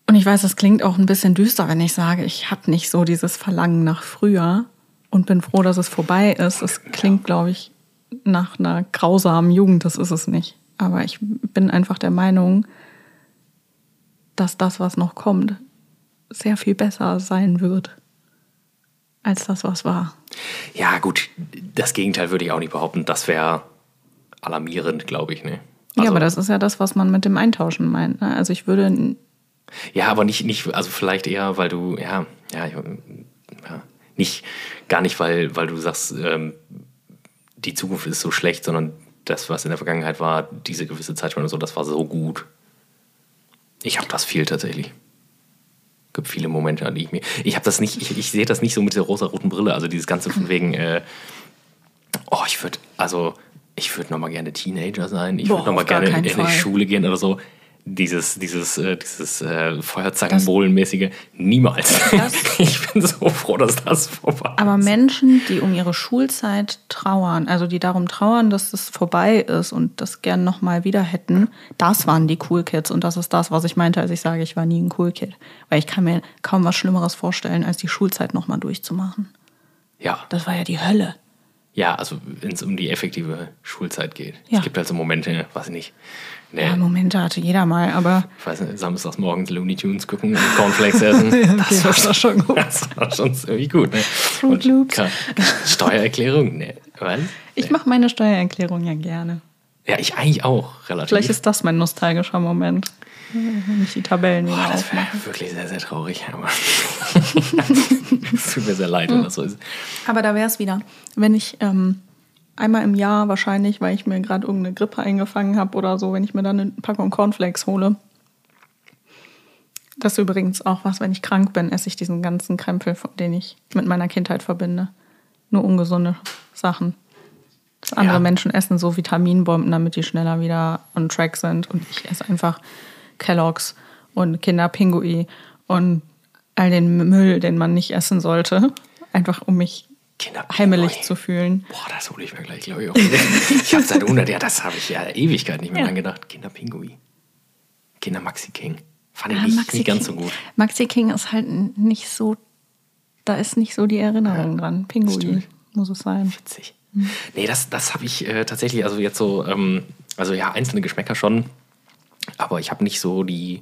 Und ich weiß, das klingt auch ein bisschen düster, wenn ich sage, ich habe nicht so dieses Verlangen nach früher und bin froh, dass es vorbei ist. Es klingt, glaube ich, nach einer grausamen Jugend, das ist es nicht. Aber ich bin einfach der Meinung, dass das, was noch kommt, sehr viel besser sein wird als das, was war. Ja, gut, das Gegenteil würde ich auch nicht behaupten. Das wäre alarmierend, glaube ich. Ne? Also, ja, aber das ist ja das, was man mit dem Eintauschen meint. Ne? Also ich würde. Ja, aber nicht, nicht, also vielleicht eher, weil du, ja, ja, ja nicht, gar nicht, weil, weil du sagst, ähm, die Zukunft ist so schlecht, sondern das, was in der Vergangenheit war, diese gewisse Zeitspanne und so, das war so gut. Ich habe das viel tatsächlich. Es gibt viele Momente, an die ich mir. Ich habe das nicht, ich, ich sehe das nicht so mit dieser rosa-roten Brille, also dieses Ganze von wegen, äh, oh, ich würde, also ich würde nochmal gerne Teenager sein, ich würde nochmal gerne in die Schule gehen oder so dieses, dieses, äh, dieses äh, Feuerzangenbohlenmäßige niemals. ich bin so froh, dass das vorbei ist. Aber Menschen, die um ihre Schulzeit trauern, also die darum trauern, dass es vorbei ist und das gern nochmal wieder hätten, das waren die Cool Kids. Und das ist das, was ich meinte, als ich sage, ich war nie ein Cool Kid. Weil ich kann mir kaum was Schlimmeres vorstellen, als die Schulzeit nochmal durchzumachen. Ja. Das war ja die Hölle. Ja, also wenn es um die effektive Schulzeit geht. Ja. Es gibt halt so Momente, weiß ich nicht, Nee. Ja, Momente hatte jeder mal, aber. Ich weiß nicht, samstags morgens Looney Tunes gucken und Cornflakes essen. ja, okay, das, war schon gut. Das war schon ziemlich gut. Ne? Fruit Loops. Steuererklärung? Nee. Was? Ich mache meine Steuererklärung ja gerne. Ja, ich eigentlich auch relativ. Vielleicht ist das mein nostalgischer Moment. Wenn ich die Tabellen Boah, das wäre wirklich sehr, sehr traurig. Aber es tut mir sehr leid, wenn das so ist. Aber da wäre es wieder. Wenn ich ähm, einmal im Jahr wahrscheinlich, weil ich mir gerade irgendeine Grippe eingefangen habe oder so, wenn ich mir dann eine Packung Cornflakes hole. Das ist übrigens auch was, wenn ich krank bin, esse ich diesen ganzen Krempel, den ich mit meiner Kindheit verbinde. Nur ungesunde Sachen. Andere ja. Menschen essen so Vitaminbomben, damit die schneller wieder on track sind. Und ich esse einfach Kelloggs und Kinderpingui und all den Müll, den man nicht essen sollte. Einfach um mich heimelig zu fühlen. Boah, das hole ich mir gleich, glaube ich. Auch. ich habe seit 100 Jahren, das habe ich ja Ewigkeit nicht mehr ja. dran gedacht. Kinderpingui. Kinder Maxi King. Fand ich ja, nicht, nicht ganz so gut. Maxi King ist halt nicht so, da ist nicht so die Erinnerung ja, dran. Pinguin muss es sein. Witzig. Mhm. Nee, das, das habe ich äh, tatsächlich, also jetzt so, ähm, also ja, einzelne Geschmäcker schon, aber ich habe nicht so die,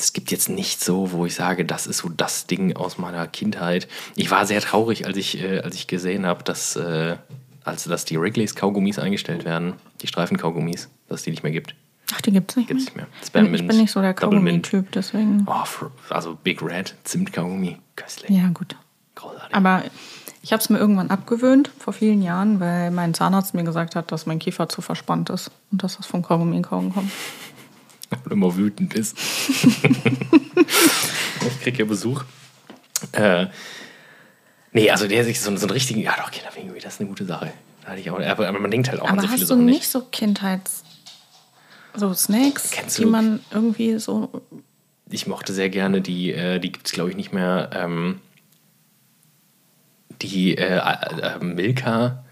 es gibt jetzt nicht so, wo ich sage, das ist so das Ding aus meiner Kindheit. Ich war sehr traurig, als ich, äh, als ich gesehen habe, dass, äh, als, dass die Wrigley's Kaugummis eingestellt werden, die Streifen-Kaugummis, dass es die nicht mehr gibt. Ach, die gibt es nicht, gibt's nicht mehr. Ich bin nicht so der Kaugummi-Typ, deswegen. Oh, also Big Red, Zimtkaugummi, köstlich. Ja, gut. Großartig. Aber ich habe es mir irgendwann abgewöhnt, vor vielen Jahren, weil mein Zahnarzt mir gesagt hat, dass mein Kiefer zu verspannt ist und dass das vom Kaugummi in kommt. und immer wütend ist. ich kriege ja Besuch. Äh, nee, also der sich so, so einen richtigen, ja doch, Kinderpinguin, das ist eine gute Sache. ich auch, aber, aber man denkt halt auch aber an so viele Sachen nicht. hast du nicht so Kindheits... So Snacks, Kennst die man irgendwie so... Ich mochte sehr gerne die, äh, die gibt es glaube ich nicht mehr, ähm, die äh, äh, Milka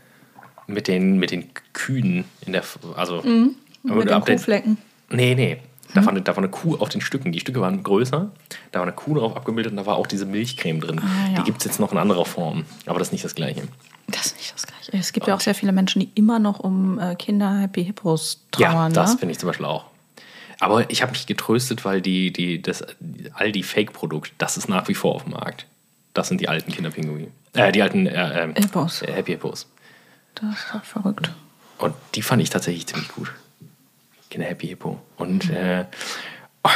mit den, mit den Kühen in der, also mhm, mit den Kuhflecken. Nee, nee. Da, war eine, da war eine Kuh auf den Stücken. Die Stücke waren größer. Da war eine Kuh drauf abgebildet und da war auch diese Milchcreme drin. Ah, ja. Die gibt es jetzt noch in anderer Form. Aber das ist nicht das Gleiche. Das ist nicht das Gleiche. Es gibt und ja auch sehr viele Menschen, die immer noch um äh, Kinder Happy Hippos trauern. Ja, das ne? finde ich zum Beispiel auch. Aber ich habe mich getröstet, weil die, die, das Aldi Fake-Produkt, das ist nach wie vor auf dem Markt. Das sind die alten Kinderpinguine. Äh, die alten äh, äh, Hippos. Happy Hippos. Das ist verrückt. Und die fand ich tatsächlich ziemlich gut. Kinder Happy Hippo. Und äh, oh.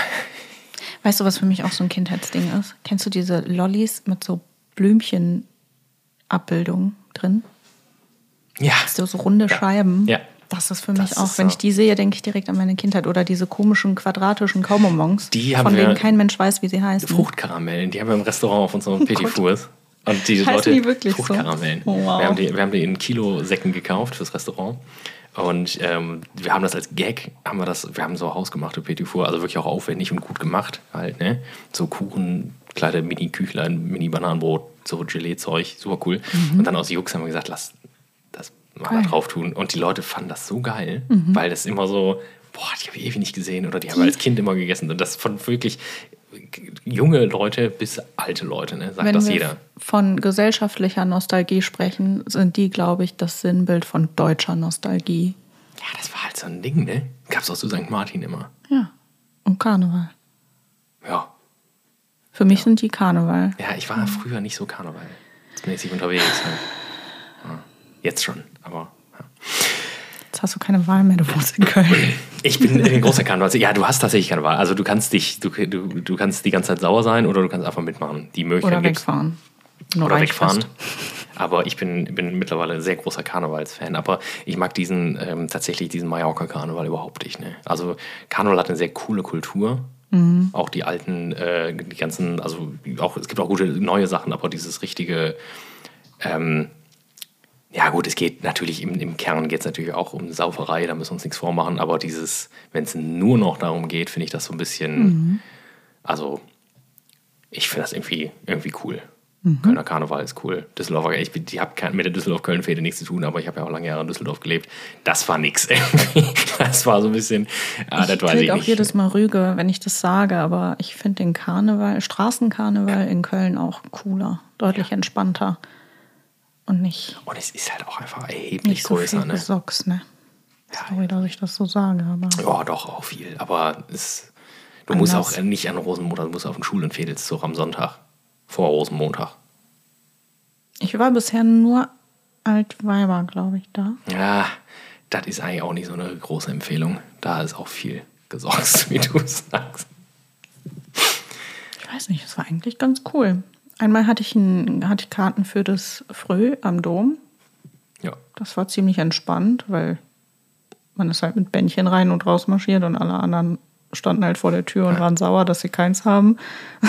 Weißt du, was für mich auch so ein Kindheitsding ist? Kennst du diese Lollis mit so Blümchenabbildungen drin? Ja. So, so runde ja. Scheiben. Ja. Das ist für mich das auch, wenn so. ich die sehe, denke ich direkt an meine Kindheit. Oder diese komischen quadratischen Kaumomons, die haben von denen kein Mensch weiß, wie sie heißen. Fruchtkaramellen, die haben wir im Restaurant auf unserem oh Petit Fours. Und die Heißen Leute, die wirklich so? Fruchtkaramellen. Oh, wow. wir, haben die, wir haben die in Kilo-Säcken gekauft fürs Restaurant. Und ähm, wir haben das als Gag, haben wir das, wir haben so hausgemachte Petit Four, also wirklich auch aufwendig und gut gemacht halt, ne? So Kuchen, kleine Mini-Küchlein, Mini-Bananenbrot, so Gelee-Zeug, super cool. Und dann aus Jux haben wir gesagt, lass das mal da Mhm. Geil. Mhm. drauf tun. Und die Leute fanden das so geil, weil das immer so, boah, die habe ich ewig nicht gesehen oder die haben wir als Kind immer gegessen. Und das von wirklich junge Leute bis alte Leute, ne? Sagt Wenn das wir jeder. von gesellschaftlicher Nostalgie sprechen, sind die, glaube ich, das Sinnbild von deutscher Nostalgie. Ja, das war halt so ein Ding, ne? Gab's auch zu St. Martin immer. Ja. Und Karneval. Ja. Für mich sind die Karneval. Ja, ich war früher nicht so karnevalsmäßig unterwegs. Halt. Ja. Jetzt schon, aber. Ja. Jetzt hast du keine Wahl mehr, du wohnst in Köln. Ich bin ein großer Karneval. Ja, du hast tatsächlich keine Wahl. Also du kannst dich, du, du, du kannst die ganze Zeit sauer sein oder du kannst einfach mitmachen. Die Möglichkeit Oder wegfahren. Nur Oder wegfahren. Aber ich bin, bin mittlerweile ein sehr großer Karnevalsfan. Aber ich mag diesen ähm, tatsächlich diesen Mallorca-Karneval überhaupt nicht. Ne? Also Karneval hat eine sehr coole Kultur. Auch die alten, äh, die ganzen, also auch, es gibt auch gute neue Sachen, aber dieses richtige, ähm, ja gut, es geht natürlich im, im Kern geht es natürlich auch um Sauferei, da müssen wir uns nichts vormachen, aber dieses, wenn es nur noch darum geht, finde ich das so ein bisschen, also ich finde das irgendwie, irgendwie cool. Kölner Karneval ist cool. Düsseldorfer, ich, ich habe mit der Düsseldorf-Köln-Fäde nichts zu tun, aber ich habe ja auch lange Jahre in Düsseldorf gelebt. Das war nix irgendwie. Das war so ein bisschen, ah, das Ich weiß krieg ich auch nicht. jedes Mal Rüge, wenn ich das sage, aber ich finde den Karneval, Straßenkarneval in Köln auch cooler, deutlich entspannter und nicht, Und es ist halt auch einfach erheblich nicht so größer. viel Ne? Gesocks, ne? Sorry, dass ich das so sage, aber Ja, doch, auch viel. Aber es, du musst auch nicht an Rosenmontag, du musst auf den Schul- und Fädelszug am Sonntag. Vor Rosenmontag. ich war bisher nur Altweiber, glaube ich, da. Ja, das ist eigentlich auch nicht so eine große Empfehlung. Da ist auch viel gesorgt, wie du sagst. Ich weiß nicht, es war eigentlich ganz cool. Einmal hatte ich, ein, hatte ich Karten für das Früh am Dom. Ja. Das war ziemlich entspannt, weil man ist halt mit Bändchen rein und raus marschiert und alle anderen standen halt vor der Tür und waren sauer, dass sie keins haben.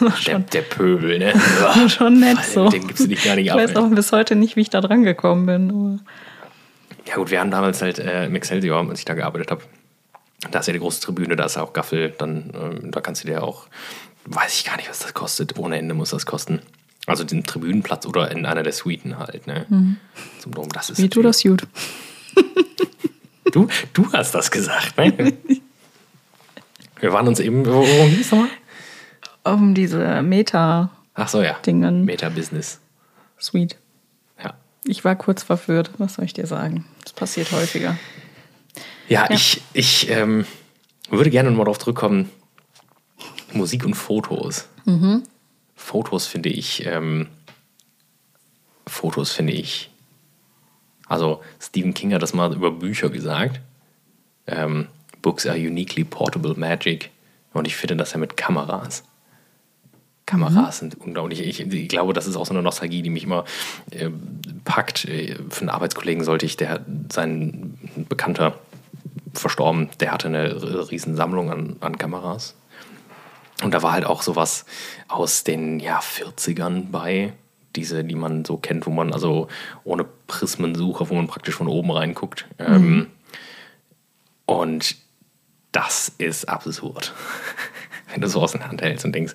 Der, schon, der Pöbel, ne? war schon nett so. Den gibst du dich gar nicht ich ab. weiß ey. auch bis heute nicht, wie ich da dran gekommen bin. Ja gut, wir haben damals halt äh, im Excelsior, als ich da gearbeitet habe, da ist ja die große Tribüne, da ist ja auch Gaffel, dann ähm, da kannst du dir auch, weiß ich gar nicht, was das kostet, ohne Ende muss das kosten. Also den Tribünenplatz oder in einer der Suiten halt, ne? Zum Dom, das ist Wie du das gut. Du, du hast das gesagt, ne? Wir waren uns eben, wo, worum ging's nochmal? Um diese Meta-Suite. Ach so, ja. Dingen. Meta-Business. Ja. Ich war kurz verführt, was soll ich dir sagen? Das passiert häufiger. Ja, ich, ich ähm, würde gerne nochmal darauf zurückkommen. Musik und Fotos. Fotos finde ich, ähm, Fotos finde ich, also Stephen King hat das mal über Bücher gesagt. Ähm, Books are uniquely portable magic. Und ich finde das ja mit Kameras. Kameras sind unglaublich. Ich, ich glaube, das ist auch so eine Nostalgie, die mich immer äh, packt. Äh, Für einen Arbeitskollegen sollte ich, der sein Bekannter verstorben, der hatte eine riesen Sammlung an, an Kameras. Und da war halt auch sowas aus den ja, 40ern bei. Diese, die man so kennt, wo man also ohne Prismensuche, wo man praktisch von oben reinguckt. Ähm, und das ist absurd. Wenn du so aus der Hand hältst und denkst,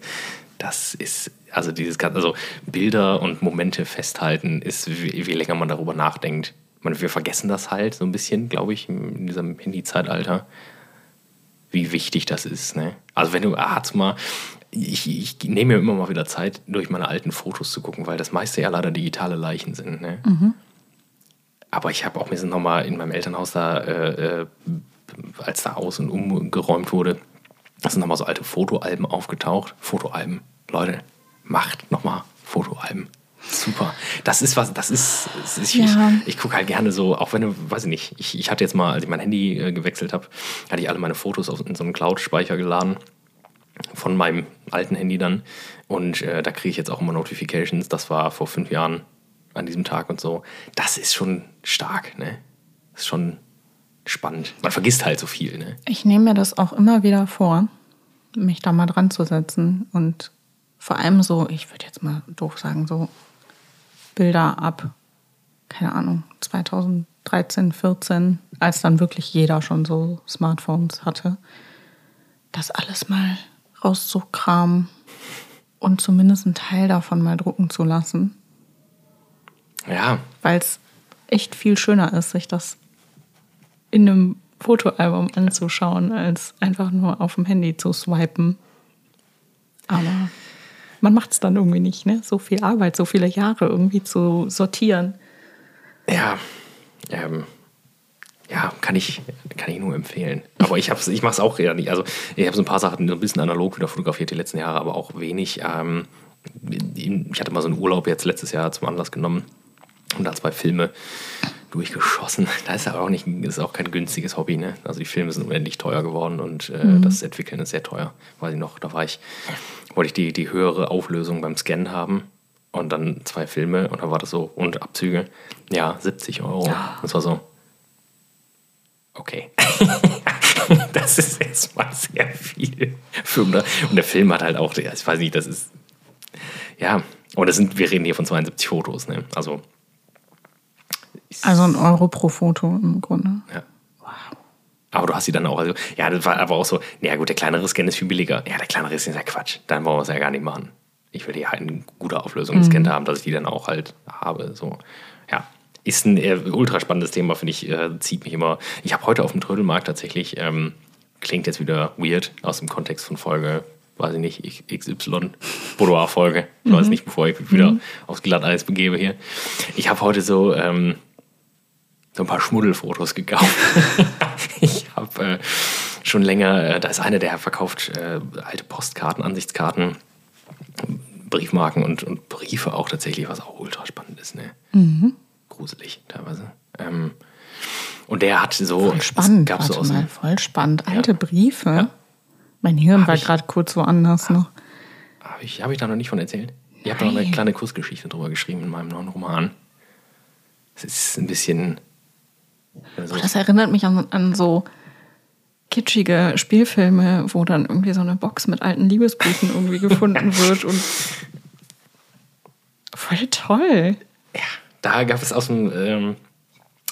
das ist, also dieses ganze, also Bilder und Momente festhalten, ist, wie, wie länger man darüber nachdenkt. Man, wir vergessen das halt so ein bisschen, glaube ich, in diesem Handy-Zeitalter, wie wichtig das ist. Ne? Also wenn du, ah, hat's mal, ich, ich nehme mir immer mal wieder Zeit, durch meine alten Fotos zu gucken, weil das meiste ja leider digitale Leichen sind. Ne? Aber ich habe auch mir sind noch mal in meinem Elternhaus da, äh, äh, als da aus- und umgeräumt wurde, da sind nochmal so alte Fotoalben aufgetaucht. Fotoalben. Leute, macht nochmal Fotoalben. Super. Das ist was, das ist, das ist Ja. ich, ich gucke halt gerne so, auch wenn du, weiß ich nicht, ich, ich hatte jetzt mal, als ich mein Handy äh, gewechselt habe, hatte ich alle meine Fotos auf, in so einen Cloud-Speicher geladen von meinem alten Handy dann. Und äh, da kriege ich jetzt auch immer Notifications. Das war vor fünf Jahren an diesem Tag und so. Das ist schon stark, ne? Das ist schon spannend. Man vergisst halt so viel, ne? Ich nehme mir das auch immer wieder vor, mich da mal dran zu setzen und vor allem so, ich würde jetzt mal doof sagen, so Bilder ab, keine Ahnung, 2013, 14, als dann wirklich jeder schon so Smartphones hatte, das alles mal rauszukramen und zumindest einen Teil davon mal drucken zu lassen. Ja. Weil es echt viel schöner ist, sich das in einem Fotoalbum anzuschauen, als einfach nur auf dem Handy zu swipen. Aber man macht es dann irgendwie nicht, ne? So viel Arbeit, so viele Jahre irgendwie zu sortieren. Ja, ähm, ja, kann ich, kann ich nur empfehlen. Aber ich, ich mache es auch eher nicht. Also ich habe so ein paar Sachen ein bisschen analog wieder fotografiert die letzten Jahre, aber auch wenig. Ähm, ich hatte mal so einen Urlaub jetzt letztes Jahr zum Anlass genommen und da zwei Filme durchgeschossen. Da ist ja auch nicht, ist auch kein günstiges Hobby. Ne? Also die Filme sind unendlich teuer geworden und äh, mhm. das Entwickeln ist sehr teuer. Weiß ich noch, da war ich, wollte ich die, die höhere Auflösung beim Scannen haben und dann zwei Filme und da war das so und Abzüge. Ja, 70 Euro. Ja. Das war so. Okay. das ist erstmal sehr viel. Für, und der Film hat halt auch, ich weiß nicht, das ist. Ja, aber das sind, wir reden hier von 72 Fotos, ne? Also also ein Euro pro Foto im Grunde. Ja. Wow. Aber du hast sie dann auch, also, ja, das war aber auch so, ja gut, der kleinere Scan ist viel billiger. Ja, der kleinere ist ja Quatsch. Dann wollen wir es ja gar nicht machen. Ich will die halt in guter Auflösung mhm. gescannt haben, dass ich die dann auch halt habe. So, ja. Ist ein äh, ultra spannendes Thema, finde ich, äh, zieht mich immer. Ich habe heute auf dem Trödelmarkt tatsächlich, ähm, klingt jetzt wieder weird aus dem Kontext von Folge weiß ich nicht, XY Boudoir-Folge. Ich mhm. weiß nicht, bevor ich mich wieder mhm. aufs Glatteis begebe hier. Ich habe heute so ähm, so ein paar Schmuddelfotos gekauft. ich habe äh, schon länger, äh, da ist einer, der verkauft äh, alte Postkarten, Ansichtskarten, Briefmarken und, und Briefe auch tatsächlich, was auch ultra spannend ist. Ne? Mhm. Gruselig teilweise. Ähm, und der hat so. Voll spannend. Gab so aus mal, voll spannend. Alte ja. Briefe. Ja. Mein Hirn hab war gerade kurz woanders noch. Habe ich, hab ich da noch nicht von erzählt? Ich habe noch eine kleine Kursgeschichte drüber geschrieben in meinem neuen Roman. Es ist ein bisschen also das erinnert mich an, an so kitschige Spielfilme, wo dann irgendwie so eine Box mit alten Liebesbriefen irgendwie gefunden wird und voll toll. Ja, da gab es aus dem ähm,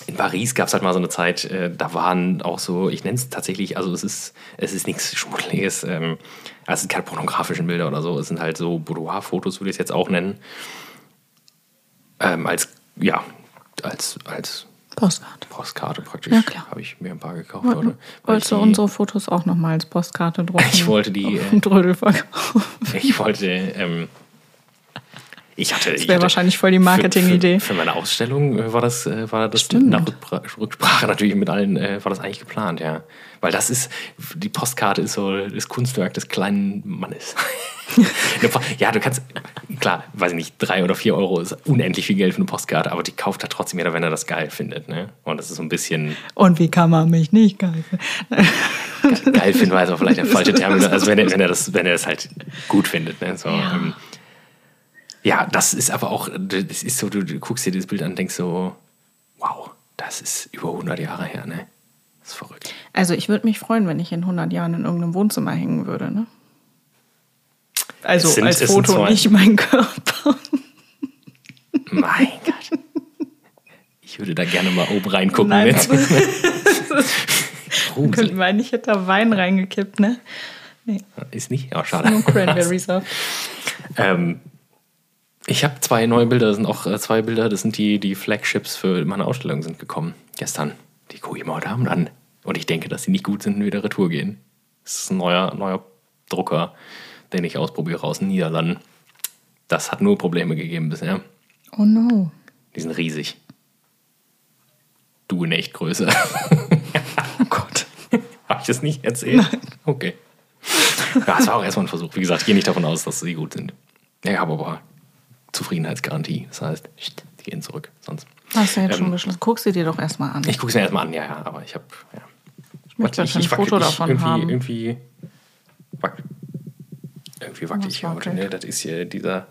in Paris gab es halt mal so eine Zeit, äh, da waren auch so, ich nenne es tatsächlich, also es ist, es ist nichts Schmuddeliges, ähm, also es sind keine pornografischen Bilder oder so, es sind halt so Boudoir-Fotos, würde ich es jetzt auch nennen. Ähm, als, ja, als, als Postkarte. Postkarte praktisch. Ja, klar. Habe ich mir ein paar gekauft Woll, heute. Wolltest du unsere Fotos auch nochmal als Postkarte drucken? Ich wollte die. Äh, Trödel verkaufen. Ich wollte. Ähm, ich hatte. Das wäre wahrscheinlich voll die Marketingidee. Für, für, für, meine Ausstellung äh, war das, äh, war das Stimmt. nach Rücksprache natürlich mit allen, äh, war das eigentlich geplant, ja. Weil das ist, die Postkarte ist so das Kunstwerk des kleinen Mannes. ja, du kannst, klar, weiß ich nicht, drei oder vier Euro ist unendlich viel Geld für eine Postkarte, aber die kauft halt trotzdem jeder, wenn er das geil findet. Ne? Und das ist so ein bisschen. Und wie kann man mich nicht geil finden? geil finden war also vielleicht der falsche Termin. Also wenn er, wenn er, das, wenn er das halt gut findet. Ne? So, ja. Ähm, ja, das ist aber auch, das ist so, du, du guckst dir das Bild an und denkst so, wow, das ist über 100 Jahre her, ne? Das ist verrückt. Also ich würde mich freuen, wenn ich in 100 Jahren in irgendeinem Wohnzimmer hängen würde, ne? Also sind, als Foto, nicht mein Körper. Mein Gott. Ich würde da gerne mal oben reingucken. Nein, mit. Könnten wir eigentlich hätte da Wein reingekippt, ne? Nee. Ist nicht? Ja, schade. Nur Cranberry Saft. ähm, ich habe zwei neue Bilder, das sind auch äh, zwei Bilder, das sind die, die Flagships für meine Ausstellung sind gekommen. Gestern. Die gucke ich mal heute Abend an. Und ich denke, dass sie nicht gut sind und wieder retour gehen. Das ist ein neuer, neuer Drucker, den ich ausprobiere aus den Niederlanden. Das hat nur Probleme gegeben bisher. Oh no. Die sind riesig. Du in echt größer. oh Gott. Habe ich das nicht erzählt? Nein. Okay. Ja, es war auch erstmal ein Versuch. Wie gesagt, ich gehe nicht davon aus, dass sie gut sind. Ja, aber Zufriedenheitsgarantie. Das heißt, die gehen zurück. Sonst. Hast du jetzt ähm, schon beschlossen? Guckst du dir doch erstmal an. Ich gucke es mir erstmal an, ja, ja. Aber ich habe. Ja. Ich möchte ich, ein Foto ich, davon irgendwie, haben. Irgendwie, wack, irgendwie wackelig hier heute. Ne? Das ist hier dieser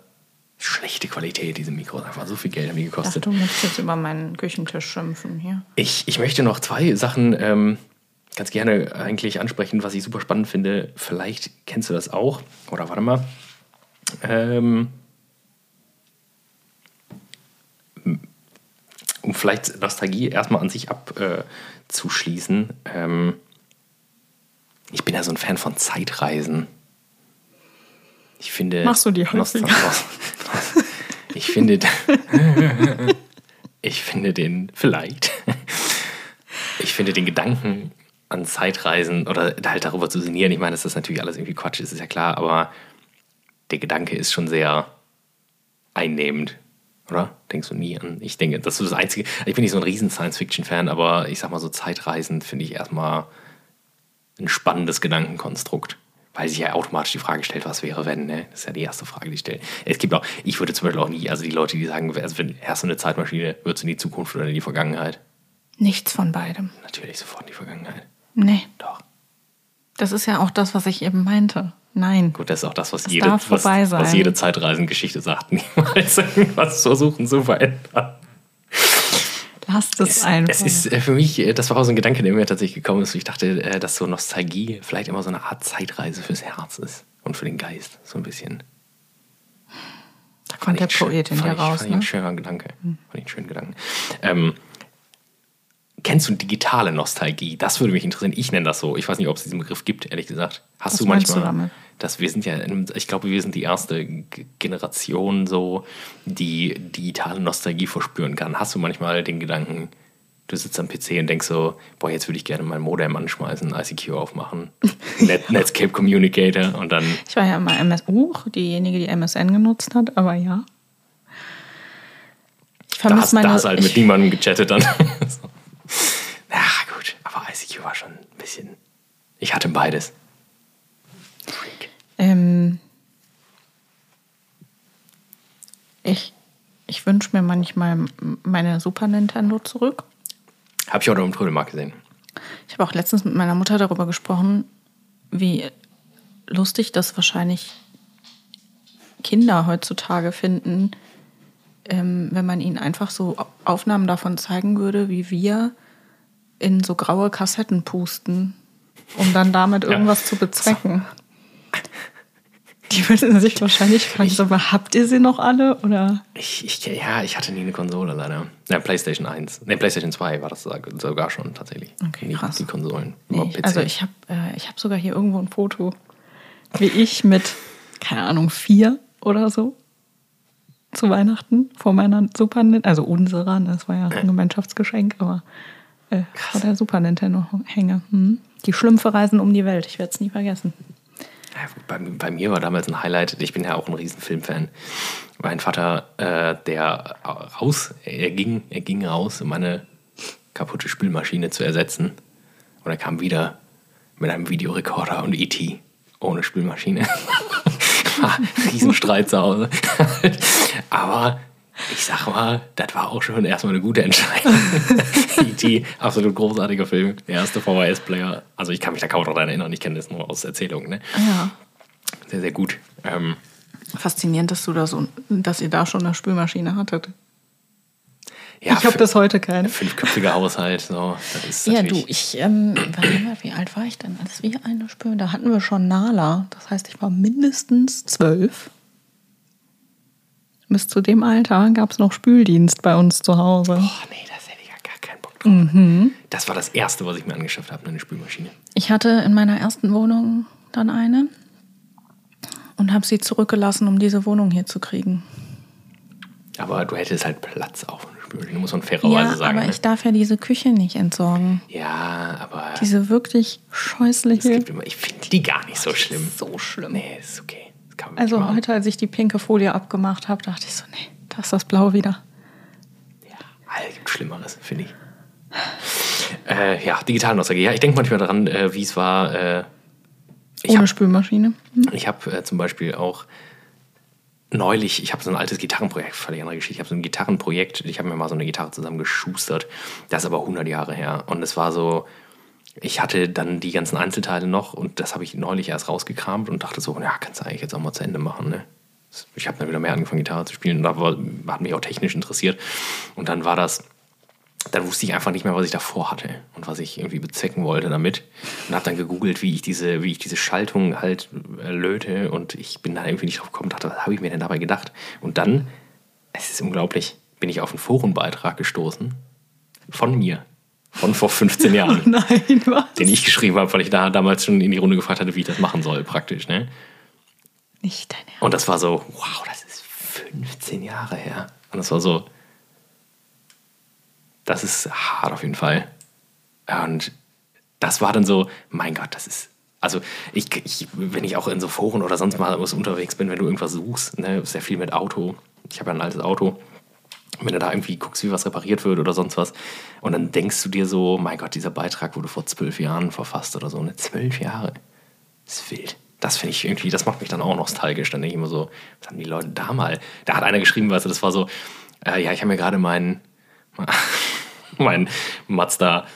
schlechte Qualität, diese Mikros. Einfach so viel Geld haben die gekostet. Ach, du möchtest jetzt über meinen Küchentisch schimpfen hier. Ich, ich möchte noch zwei Sachen ähm, ganz gerne eigentlich ansprechen, was ich super spannend finde. Vielleicht kennst du das auch. Oder warte mal. Ähm, um vielleicht Nostalgie erstmal an sich abzuschließen. Äh, ähm, ich bin ja so ein Fan von Zeitreisen. Ich finde. Machst du die häufiger? Ich finde. ich finde den. Vielleicht. Ich finde den Gedanken an Zeitreisen oder halt darüber zu sinnieren. Ich meine, dass das natürlich alles irgendwie Quatsch ist, ist ja klar, aber der Gedanke ist schon sehr einnehmend. Oder? Denkst du nie an? Ich denke, das ist das Einzige. Ich bin nicht so ein riesen Science-Fiction-Fan, aber ich sag mal so, Zeitreisen finde ich erstmal ein spannendes Gedankenkonstrukt. Weil sich ja automatisch die Frage stellt, was wäre, wenn, ne? Das ist ja die erste Frage, die ich stelle. Es gibt auch, ich würde zum Beispiel auch nie, also die Leute, die sagen, also wenn erst eine Zeitmaschine, würdest du in die Zukunft oder in die Vergangenheit? Nichts von beidem. Natürlich sofort in die Vergangenheit. Nee. Doch. Das ist ja auch das, was ich eben meinte. Nein. Gut, das ist auch das, was, Das jede, was, was jede Zeitreisengeschichte sagt. Niemals irgendwas versuchen zu verändern. Lasst es Es, einfach. es ist äh, für mich, äh, das war auch so ein Gedanke, der mir tatsächlich gekommen ist. Ich dachte, äh, dass so Nostalgie vielleicht immer so eine Art Zeitreise fürs Herz ist und für den Geist. So ein bisschen. da kommt der ich schön- Poet in fand ich, raus. Fand ich Ne? ein schöner Gedanke. Fand ich einen schönen Gedanken. Ähm, kennst du digitale Nostalgie? Das würde mich interessieren. Ich nenne das so. Ich weiß nicht, ob es diesen Begriff gibt, ehrlich gesagt. Hast Was du manchmal, du dass wir sind ja, in ich glaube, wir sind die erste G- Generation so, die digitale Nostalgie verspüren kann. Hast du manchmal den Gedanken, du sitzt am PC und denkst so, boah, jetzt würde ich gerne mein Modem anschmeißen, ICQ aufmachen, Net Netscape Communicator und dann Ich war ja immer MS uh, diejenige, die MSN genutzt hat, aber ja. Ich vermisse hast, da meine. hast halt mit ich, niemandem gechattet dann. so. ICQ war schon ein bisschen. Ich hatte beides. Ähm, ich, ich wünsche mir manchmal meine Super Nintendo zurück. Hab ich heute im Trödelmarkt gesehen. Ich habe auch letztens mit meiner Mutter darüber gesprochen, wie lustig das wahrscheinlich Kinder heutzutage finden, ähm, wenn man ihnen einfach so Aufnahmen davon zeigen würde, wie wir in so graue Kassetten pusten, um dann damit irgendwas zu bezwecken. Die würden sich wahrscheinlich fragen, so, aber habt ihr sie noch alle? Oder Ich, ich, ja, ich hatte nie eine Konsole leider. Ja, PlayStation 1. Ne, PlayStation 2 war das sogar schon tatsächlich. Okay, nie, krass. Die Konsolen. Nee, ich, also ich habe äh, ich hab sogar hier irgendwo ein Foto, wie ich mit, keine Ahnung, vier oder so zu Weihnachten vor meiner Super also unserer, das war ja ein Gemeinschaftsgeschenk, aber äh, vor der Super Nintendo hänge. Hm. Die Schlümpfe reisen um die Welt, ich werde es nie vergessen. Ja, bei, bei mir war damals ein Highlight, ich bin ja auch ein riesen Filmfan. Mein Vater, äh, der raus, er ging, er ging raus, um meine kaputte Spülmaschine zu ersetzen. Und er kam wieder mit einem Videorekorder und E.T. ohne Spülmaschine. Riesenstreit zu Hause. Aber ich sag mal, das war auch schon erstmal eine gute Entscheidung. E.T., absolut großartiger Film. Der erste VHS-Player. Also ich kann mich da kaum daran erinnern, ich kenne das nur aus Erzählungen. Ne? Ja. Sehr, sehr gut. Ähm, Faszinierend, dass du da so, dass ihr da schon eine Spülmaschine hattet. ja, ich habe das heute keine. Fünfköpfiger Haushalt, so. Das ist Ja, du, ich, ähm, mal, wie alt war ich denn, als wir eine Spülen? Da hatten wir schon Nala. Das heißt, ich war mindestens zwölf. Bis zu dem Alter gab es noch Spüldienst bei uns zu Hause. Boah, nee, das hätte ich ja gar keinen Bock drauf. Das war das Erste, was ich mir angeschafft habe, eine Spülmaschine. Ich hatte in meiner ersten Wohnung dann eine und habe sie zurückgelassen, um diese Wohnung hier zu kriegen. Aber du hättest halt Platz auf eine Spülmaschine, muss man fairerweise ja, sagen. aber ne? ich darf ja diese Küche nicht entsorgen. ja, aber Diese wirklich es scheußliche. gibt immer, ich finde die gar nicht so schlimm. So schlimm. Nee, ist okay. Kann man Also machen. heute, als ich die pinke Folie abgemacht habe, dachte ich so, nee, da ist das Blau wieder. Es gibt Schlimmeres, finde ich. Äh, ja, digitale Nostalgie. Ja, ich denke manchmal daran, äh, wie es war. Äh, ich Ohne habe Spülmaschine. Ich habe äh, zum Beispiel auch neulich, ich habe so ein altes Gitarrenprojekt, völlig andere Geschichte. Ich habe so ein Gitarrenprojekt, ich habe mir mal so eine Gitarre zusammengeschustert. Das ist aber 100 Jahre her. Und es war so, ich hatte dann die ganzen Einzelteile noch und das habe ich neulich erst rausgekramt und dachte so, ja, kannst du eigentlich jetzt auch mal zu Ende machen, ne? Ich habe dann wieder mehr angefangen, Gitarre zu spielen und da war, hat mich auch technisch interessiert. Und dann war das dann wusste ich einfach nicht mehr, was ich davor hatte und was ich irgendwie bezwecken wollte damit. Und habe dann gegoogelt, wie ich diese, wie ich diese Schaltung halt äh, löte. Und ich bin da irgendwie nicht drauf gekommen, dachte, was habe ich mir denn dabei gedacht? Und dann, es ist unglaublich, bin ich auf einen Forenbeitrag gestoßen von mir. Von vor 15 Jahren. Nein, was? Den ich geschrieben habe, weil ich da damals schon in die Runde gefragt hatte, wie ich das machen soll, praktisch. Ne? Nicht dein Ernst. Und das war so, wow, das ist 15 Jahre her. Und das war so, das ist hart auf jeden Fall. Und das war dann so, mein Gott, das ist. Also, ich, ich, wenn ich auch in so Foren oder sonst mal unterwegs bin, wenn du irgendwas suchst, ne, sehr viel mit Auto. Ich habe ja ein altes Auto. Wenn du da irgendwie guckst, wie was repariert wird oder sonst was, und dann denkst du dir so, mein Gott, dieser Beitrag wurde vor zwölf Jahren verfasst oder so, ne? Zwölf Jahre. Das ist wild. Das finde ich irgendwie, das macht mich dann auch nostalgisch. Dann denke ich immer so, was haben die Leute da mal? Da hat einer geschrieben, weißt du, das war so, äh, ja, ich habe mir gerade meinen mein Mazda,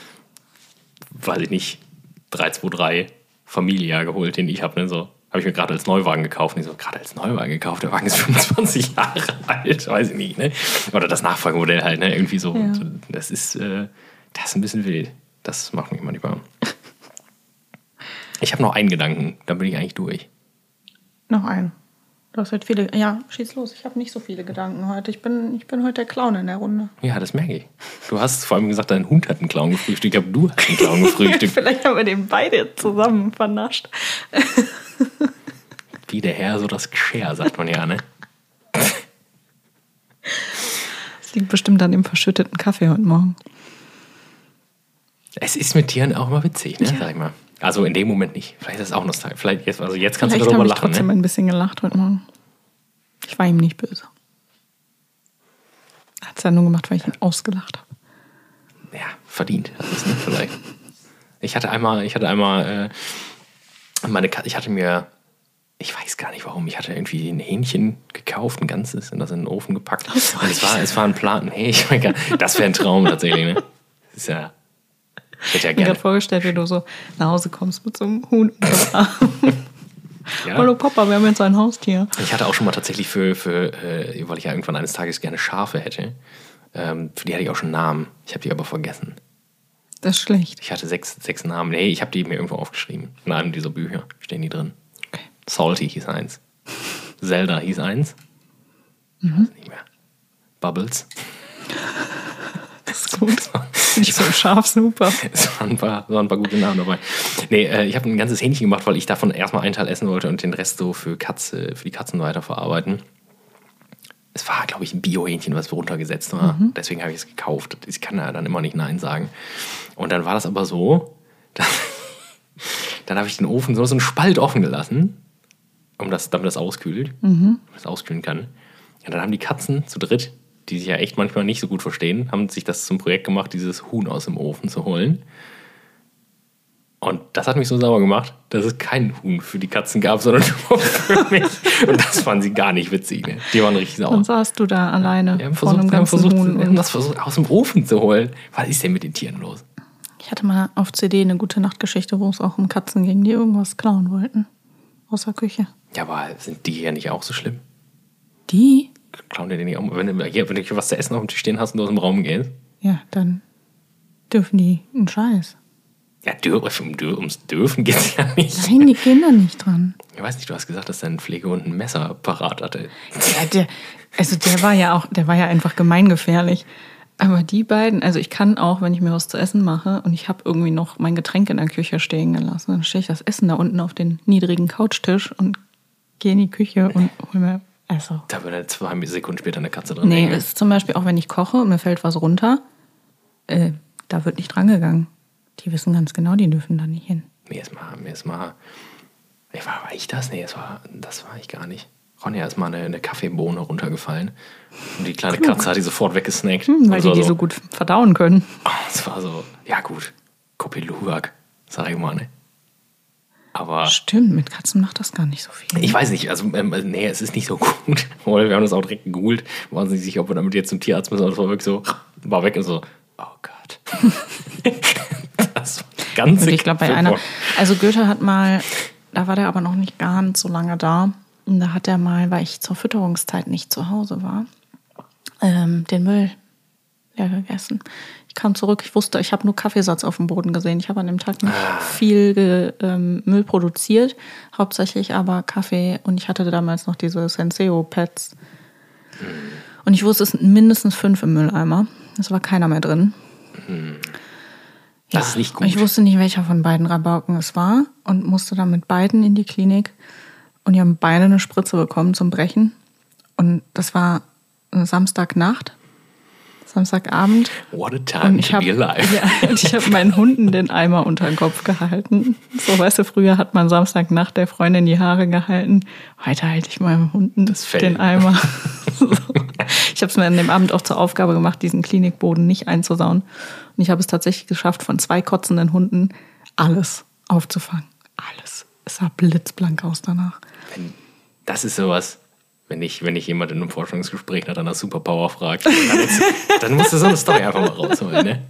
weiß ich nicht, 323 Familia geholt, den ich habe. Ne? So, habe ich mir gerade als Neuwagen gekauft. Und ich so, gerade als Neuwagen gekauft, der Wagen ist 25 Jahre alt, weiß ich nicht. Ne? Oder das Nachfolgemodell halt, ne? irgendwie so. Ja. Das, ist, äh, das ist ein bisschen wild. Das macht mich manchmal. Ich habe noch einen Gedanken, dann bin ich eigentlich durch. Noch ein. Du hast heute viele. Ja, schieß los. Ich habe nicht so viele Gedanken heute. Ich bin, ich bin heute der Clown in der Runde. Ja, das merke ich. Du hast vor allem gesagt, dein Hund hat einen Clown gefrühstückt. Ich glaube, du hast einen Clown gefrühstückt. Vielleicht haben wir den beide zusammen vernascht. Wie der Herr, so das Geschirr, sagt man ja, ne? Das liegt bestimmt an dem verschütteten Kaffee heute Morgen. Es ist mit Tieren auch immer witzig, ne? Ja. Sag ich mal. Also in dem Moment nicht. Vielleicht ist es auch nostalgisch. Vielleicht jetzt, also jetzt kannst Vielleicht du darüber habe ich lachen, trotzdem ne? ein bisschen gelacht heute Morgen. Ich war ihm nicht böse. Hat es ja nur gemacht, weil ich ihn ausgelacht habe. Ja, verdient. Das ist nicht vielleicht. Ich hatte einmal, ich hatte einmal äh, meine Katze, ich hatte mir, ich weiß gar nicht warum, ich hatte irgendwie ein Hähnchen gekauft, ein ganzes, und das in den Ofen gepackt. und es war, es war ein Plan. Nee, ich mein, das wäre ein Traum tatsächlich, ne? Das ist ja. Ich hätte ja Ich mir gerne. gerade vorgestellt, wie du so nach Hause kommst mit so einem Huhn unter. Ja. Hallo Papa, wir haben jetzt ein Haustier. Ich hatte auch schon mal tatsächlich für, für äh, weil ich ja irgendwann eines Tages gerne Schafe hätte, ähm, für die hatte ich auch schon Namen. Ich habe die aber vergessen. Das ist schlecht. Ich hatte sechs, sechs Namen. Nee, ich habe die mir irgendwo aufgeschrieben. In einem dieser Bücher stehen die drin. Okay. Salty hieß eins. Zelda hieß eins. Mhm. Ich nicht mehr. Bubbles. Das ist gut. Nicht so scharf, super. Es waren ein paar, waren ein paar gute Namen dabei. Nee, äh, ich habe ein ganzes Hähnchen gemacht, weil ich davon erstmal einen Teil essen wollte und den Rest so für, Katze, für die Katzen weiterverarbeiten. Es war, glaube ich, ein Bio-Hähnchen, was runtergesetzt war. Deswegen habe ich es gekauft. Ich kann ja dann immer nicht Nein sagen. Und dann war das aber so, dass, dann habe ich den Ofen so, so einen Spalt offen gelassen, um das, damit das auskühlt, damit das auskühlen kann. Und dann haben die Katzen zu dritt, die sich ja echt manchmal nicht so gut verstehen, haben sich das zum Projekt gemacht, dieses Huhn aus dem Ofen zu holen. Und das hat mich so sauer gemacht, dass es kein Huhn für die Katzen gab, sondern nur für mich. Und das fanden sie gar nicht witzig. Ne? Die waren richtig sauer. Dann saßt du da alleine Wir haben vor versucht, wir haben ganzen versucht, Huhn. das versucht, aus dem Ofen zu holen. Was ist denn mit den Tieren los? ich hatte mal auf CD eine gute Nachtgeschichte, wo es auch um Katzen ging, die irgendwas klauen wollten. Aus der Küche. Ja, aber sind die hier nicht auch so schlimm? Die? Klauen die denn nicht auch? Wenn du, hier, wenn du hier was zu essen auf dem Tisch stehen hast und du aus dem Raum gehst? Ja, dann dürfen die einen Scheiß. Ja, dür, um, dür, ums Dürfen geht es ja nicht. Nein, die gehen da nicht dran. Ich weiß nicht, du hast gesagt, dass dein Pflegehund ein Messer parat hatte. Ja, der, also der war ja auch, der war ja einfach gemeingefährlich. Aber die beiden, also ich kann auch, wenn ich mir was zu essen mache und ich habe irgendwie noch mein Getränk in der Küche stehen gelassen, dann stelle ich das Essen da unten auf den niedrigen Couchtisch und gehe in die Küche und hol mir. Also. Da würde zwei Sekunden später eine Katze drin Nee, hängen. es ist zum Beispiel auch, wenn ich koche und mir fällt was runter, äh, da wird nicht drangegangen. Die wissen ganz genau, die dürfen da nicht hin. Mir ist mal, mir ist mal. Ich war, war ich das? Nee, das war, das war ich gar nicht. Ronja ist mal eine, eine Kaffeebohne runtergefallen. Und die kleine Katze hat die sofort weggesnackt. Hm, weil die die so gut verdauen können. Oh, das war so, ja gut, Kopiluwak, sag ich mal, ne? Aber Stimmt, mit Katzen macht das gar nicht so viel. ich weiß nicht, also ähm, äh, nee, es ist nicht so gut. Wir haben das auch direkt gegoogelt, waren sich sicher, ob wir damit jetzt zum Tierarzt müssen. Und das war wirklich so, war weg und so, oh Gott. das war ganz Und ich glaube, bei einer, also Goethe hat mal, da war der aber noch nicht ganz so lange da. Und da hat er mal, weil ich zur Fütterungszeit nicht zu Hause war, ähm, den Müll leer gegessen. Ich kam zurück, ich wusste, ich habe nur Kaffeesatz auf dem Boden gesehen. Ich habe an dem Tag nicht Ah. viel ge, ähm, Müll produziert, hauptsächlich aber Kaffee und ich hatte damals noch diese Senseo-Pads. Und ich wusste, es sind mindestens fünf im Mülleimer. Es war keiner mehr drin. Das ist nicht gut. Ich wusste nicht, welcher von beiden Rabauken es war und musste dann mit beiden in die Klinik. Und die haben beide eine Spritze bekommen zum Brechen. Und das war eine Samstagnacht, Samstagabend. What a time Und ich to habe be alive. ja, und ich hab meinen Hunden den Eimer unter den Kopf gehalten. So, weißt du, früher hat man Samstagnacht der Freundin die Haare gehalten. Heute halte ich meinem Hunden Das Fell. den Eimer. so. Ich habe es mir an dem Abend auch zur Aufgabe gemacht, diesen Klinikboden nicht einzusauen. Und ich habe es tatsächlich geschafft, von zwei kotzenden Hunden alles aufzufangen. Alles. Es sah blitzblank aus danach. Das ist sowas, wenn ich, wenn ich jemand in einem Forschungsgespräch nach einer Superpower fragt, dann, dann musst du so eine Story einfach mal rausholen. Ne?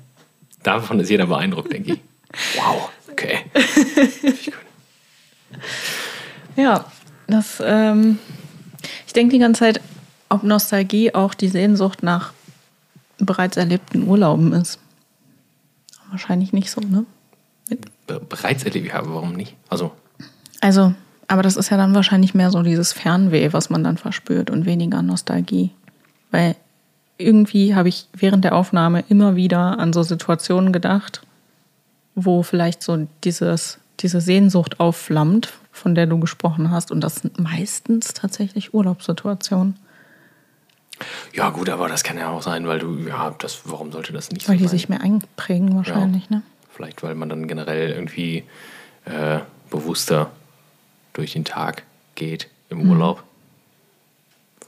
Davon ist jeder beeindruckt, denke ich. Wow, okay. Ja, das, ähm, ich denke die ganze Zeit, ob Nostalgie auch die Sehnsucht nach bereits erlebten Urlauben ist. Wahrscheinlich nicht so, ne? Be bereits erlebt, ja, warum nicht? Also, Also, aber das ist ja dann wahrscheinlich mehr so dieses Fernweh, was man dann verspürt und weniger Nostalgie. Weil irgendwie habe ich während der Aufnahme immer wieder an so Situationen gedacht, wo vielleicht so dieses, diese Sehnsucht aufflammt, von der du gesprochen hast. Und das sind meistens tatsächlich Urlaubssituationen. ja gut, aber das kann ja auch sein, weil du, ja, das, warum sollte das nicht Weil so die sein? sich mehr einprägen wahrscheinlich, ne? Vielleicht, weil man dann generell irgendwie äh, bewusster durch den Tag geht Mhm. im Urlaub.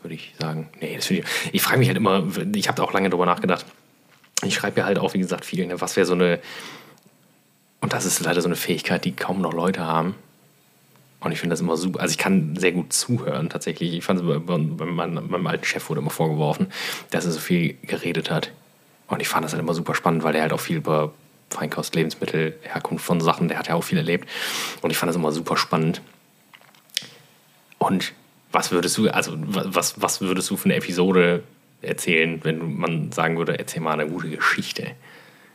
Würde ich sagen. Nee, das ich. Ich frage mich halt immer, ich habe da auch lange drüber nachgedacht. Ich schreibe ja halt auch, wie gesagt, viel. Ne? Was wäre so eine. Und das ist leider so eine Fähigkeit, die kaum noch Leute haben. Und ich finde das immer super. Also ich kann sehr gut zuhören tatsächlich. Ich fand es bei, bei, bei meinem, meinem alten Chef wurde immer vorgeworfen, dass er so viel geredet hat. Und ich fand das halt immer super spannend, weil er halt auch viel über Feinkost, Lebensmittel, Herkunft von Sachen, der hat ja auch viel erlebt. Und ich fand das immer super spannend. Und was würdest du, also was, was würdest du für eine Episode erzählen, wenn man sagen würde, erzähl mal eine gute Geschichte?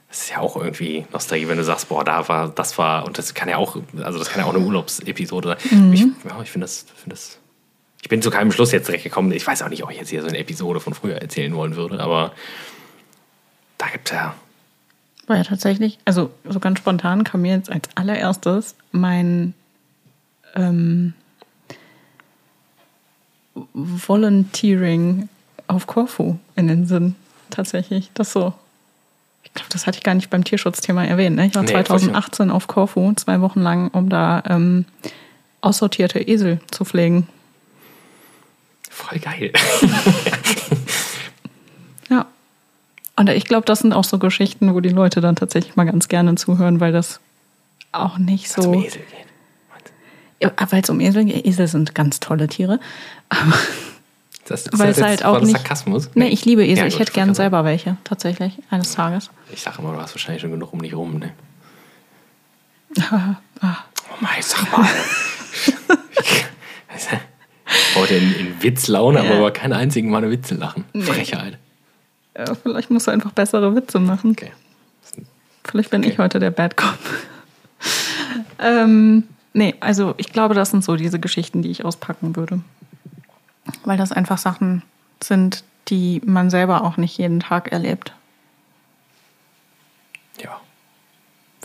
Das ist ja auch irgendwie Nostalgie, wenn du sagst, boah, da war, das war, und das kann ja auch, also das kann ja auch eine Urlaubsepisode sein. Ich, ja, ich finde das, finde das, ich bin zu keinem Schluss jetzt direkt gekommen. Ich weiß auch nicht, ob ich jetzt hier so eine Episode von früher erzählen wollen würde, aber da gibt es ja, War ja tatsächlich, also so ganz spontan kam mir jetzt als allererstes mein ähm, Volunteering auf Korfu in den Sinn. Tatsächlich, das so. Ich glaube, das hatte ich gar nicht beim Tierschutzthema erwähnt. Ne? Ich war Nee, 2018 auf Korfu, zwei Wochen lang, um da ähm, aussortierte Esel zu pflegen. voll geil. Ja. Und ich glaube, das sind auch so Geschichten, wo die Leute dann tatsächlich mal ganz gerne zuhören, weil das auch nicht so. Zum Esel gehen. Weil es um Esel geht. Esel sind ganz tolle Tiere. Aber Das, ist Weil das es halt auch nicht- Sarkasmus? nee, ich liebe Esel. Ja, ich gut, hätte gern wollte selber welche, tatsächlich, eines Tages. Ich sage immer, du hast wahrscheinlich schon genug um dich rum, ne? Ah, Oh mein, sag mal. Heute in, in Witzlaune, aber über keinen einzigen Mal eine Witze lachen. Frechheit. ja, vielleicht musst du einfach bessere Witze machen. Okay. Vielleicht bin Okay. ich heute der Bad Cop. ähm, nee, also ich glaube, das sind so diese Geschichten, die ich auspacken würde. Weil das einfach Sachen sind, die man selber auch nicht jeden Tag erlebt. Ja.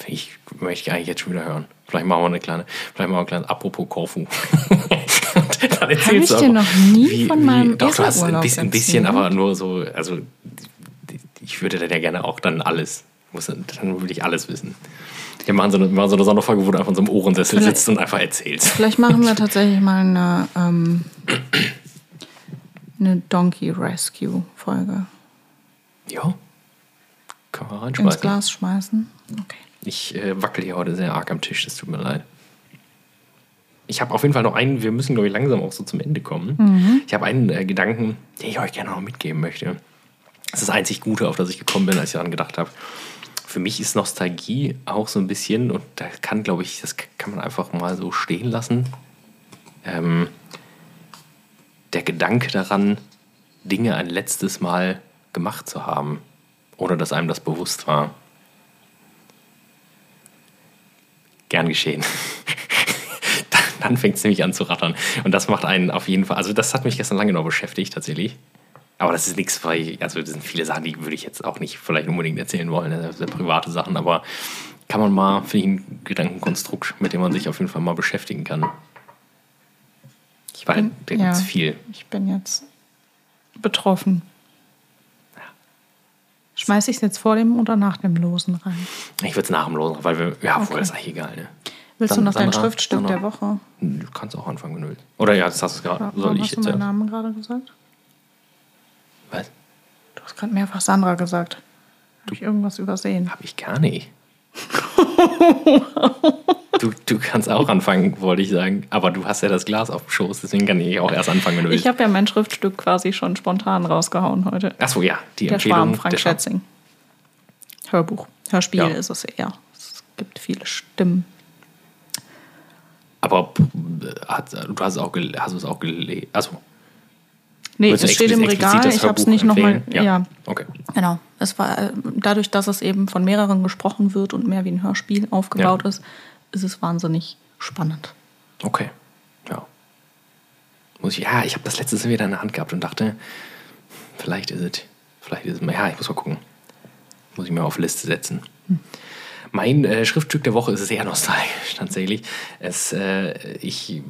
Ich möchte ich eigentlich jetzt schon wieder hören. Vielleicht machen wir eine kleine, vielleicht machen wir ein kleines Apropos Korfu. Dann erzählst ich du dir noch nie von meinem Doch, du hast ein bisschen, ein bisschen aber nur so, also ich würde dann ja gerne auch dann alles, muss, dann will ich alles wissen. Wir machen so eine, machen so eine Sonderfolge, wo du einfach in so einem Ohrensessel Vielleicht- sitzt und einfach erzählst. Vielleicht machen wir tatsächlich mal eine, ähm, eine Donkey Rescue Folge. Ja. Wir Ins reinschmeißen. Glas schmeißen. Okay. Ich äh, wackel hier heute sehr arg am Tisch, das tut mir leid. Ich habe auf jeden Fall noch einen, wir müssen, glaube ich, langsam auch so zum Ende kommen. Ich habe einen äh, Gedanken, den ich euch gerne noch mitgeben möchte. Das ist das einzig Gute, auf das ich gekommen bin, als ich daran gedacht habe. Für mich ist Nostalgie auch so ein bisschen, und da kann, glaube ich, das kann man einfach mal so stehen lassen. Ähm, der Gedanke daran, Dinge ein letztes Mal gemacht zu haben ohne dass einem das bewusst war. Gern geschehen. dann fängt es nämlich an zu rattern. Und das macht einen auf jeden Fall, also das hat mich gestern lange noch beschäftigt tatsächlich. Aber das ist nichts, weil, also das sind viele Sachen, die würde ich jetzt auch nicht vielleicht unbedingt erzählen wollen, das sind private Sachen, aber kann man mal, finde ich, ein Gedankenkonstrukt, mit dem man sich auf jeden Fall mal beschäftigen kann. Ich Weil bin, da ja, viel. Ich bin jetzt betroffen. Schmeiße ich es jetzt vor dem oder nach dem Losen rein? Ich würde es nach dem Losen, weil wir, ja, obwohl Okay. das ist eigentlich egal, ne? Willst San- du noch dein Sandra? Schriftstück Sandra? der Woche? Du kannst auch anfangen, wenn du willst. Oder ja, das hast du gerade. Soll ich hast du jetzt? meinen Ja. Namen gerade gesagt? Was? Du hast gerade mehrfach Sandra gesagt. Habe ich irgendwas übersehen? Hab ich gar nicht. du, du kannst auch anfangen, wollte ich sagen. Aber du hast ja das Glas auf dem Schoß, deswegen kann ich auch erst anfangen, wenn du willst. Ich habe ja mein Schriftstück quasi schon spontan rausgehauen heute. Achso, ja, die Der Empfehlung. Schwarm, Frank der. Schätzing. Hörbuch. Hörspiel Ja. ist es eher. Es gibt viele Stimmen. Aber äh, hat, du hast, es auch gel- hast du es auch gelesen? Achso. Nee, es steht im Regal. Ich habe es nicht nochmal. empfehlen? Ja. Okay. genau. Es war äh, dadurch, dass es eben von mehreren gesprochen wird und mehr wie ein Hörspiel aufgebaut Ja. ist, ist es wahnsinnig spannend. Okay. Ja. Muss ich, ja, ich habe das letztes wieder in der Hand gehabt und dachte, vielleicht ist es, vielleicht ist es, ja, ich muss mal gucken. Muss ich mir auf Liste setzen. Mein äh, Schriftstück der Woche ist sehr nostalgisch tatsächlich. Es, äh, ich,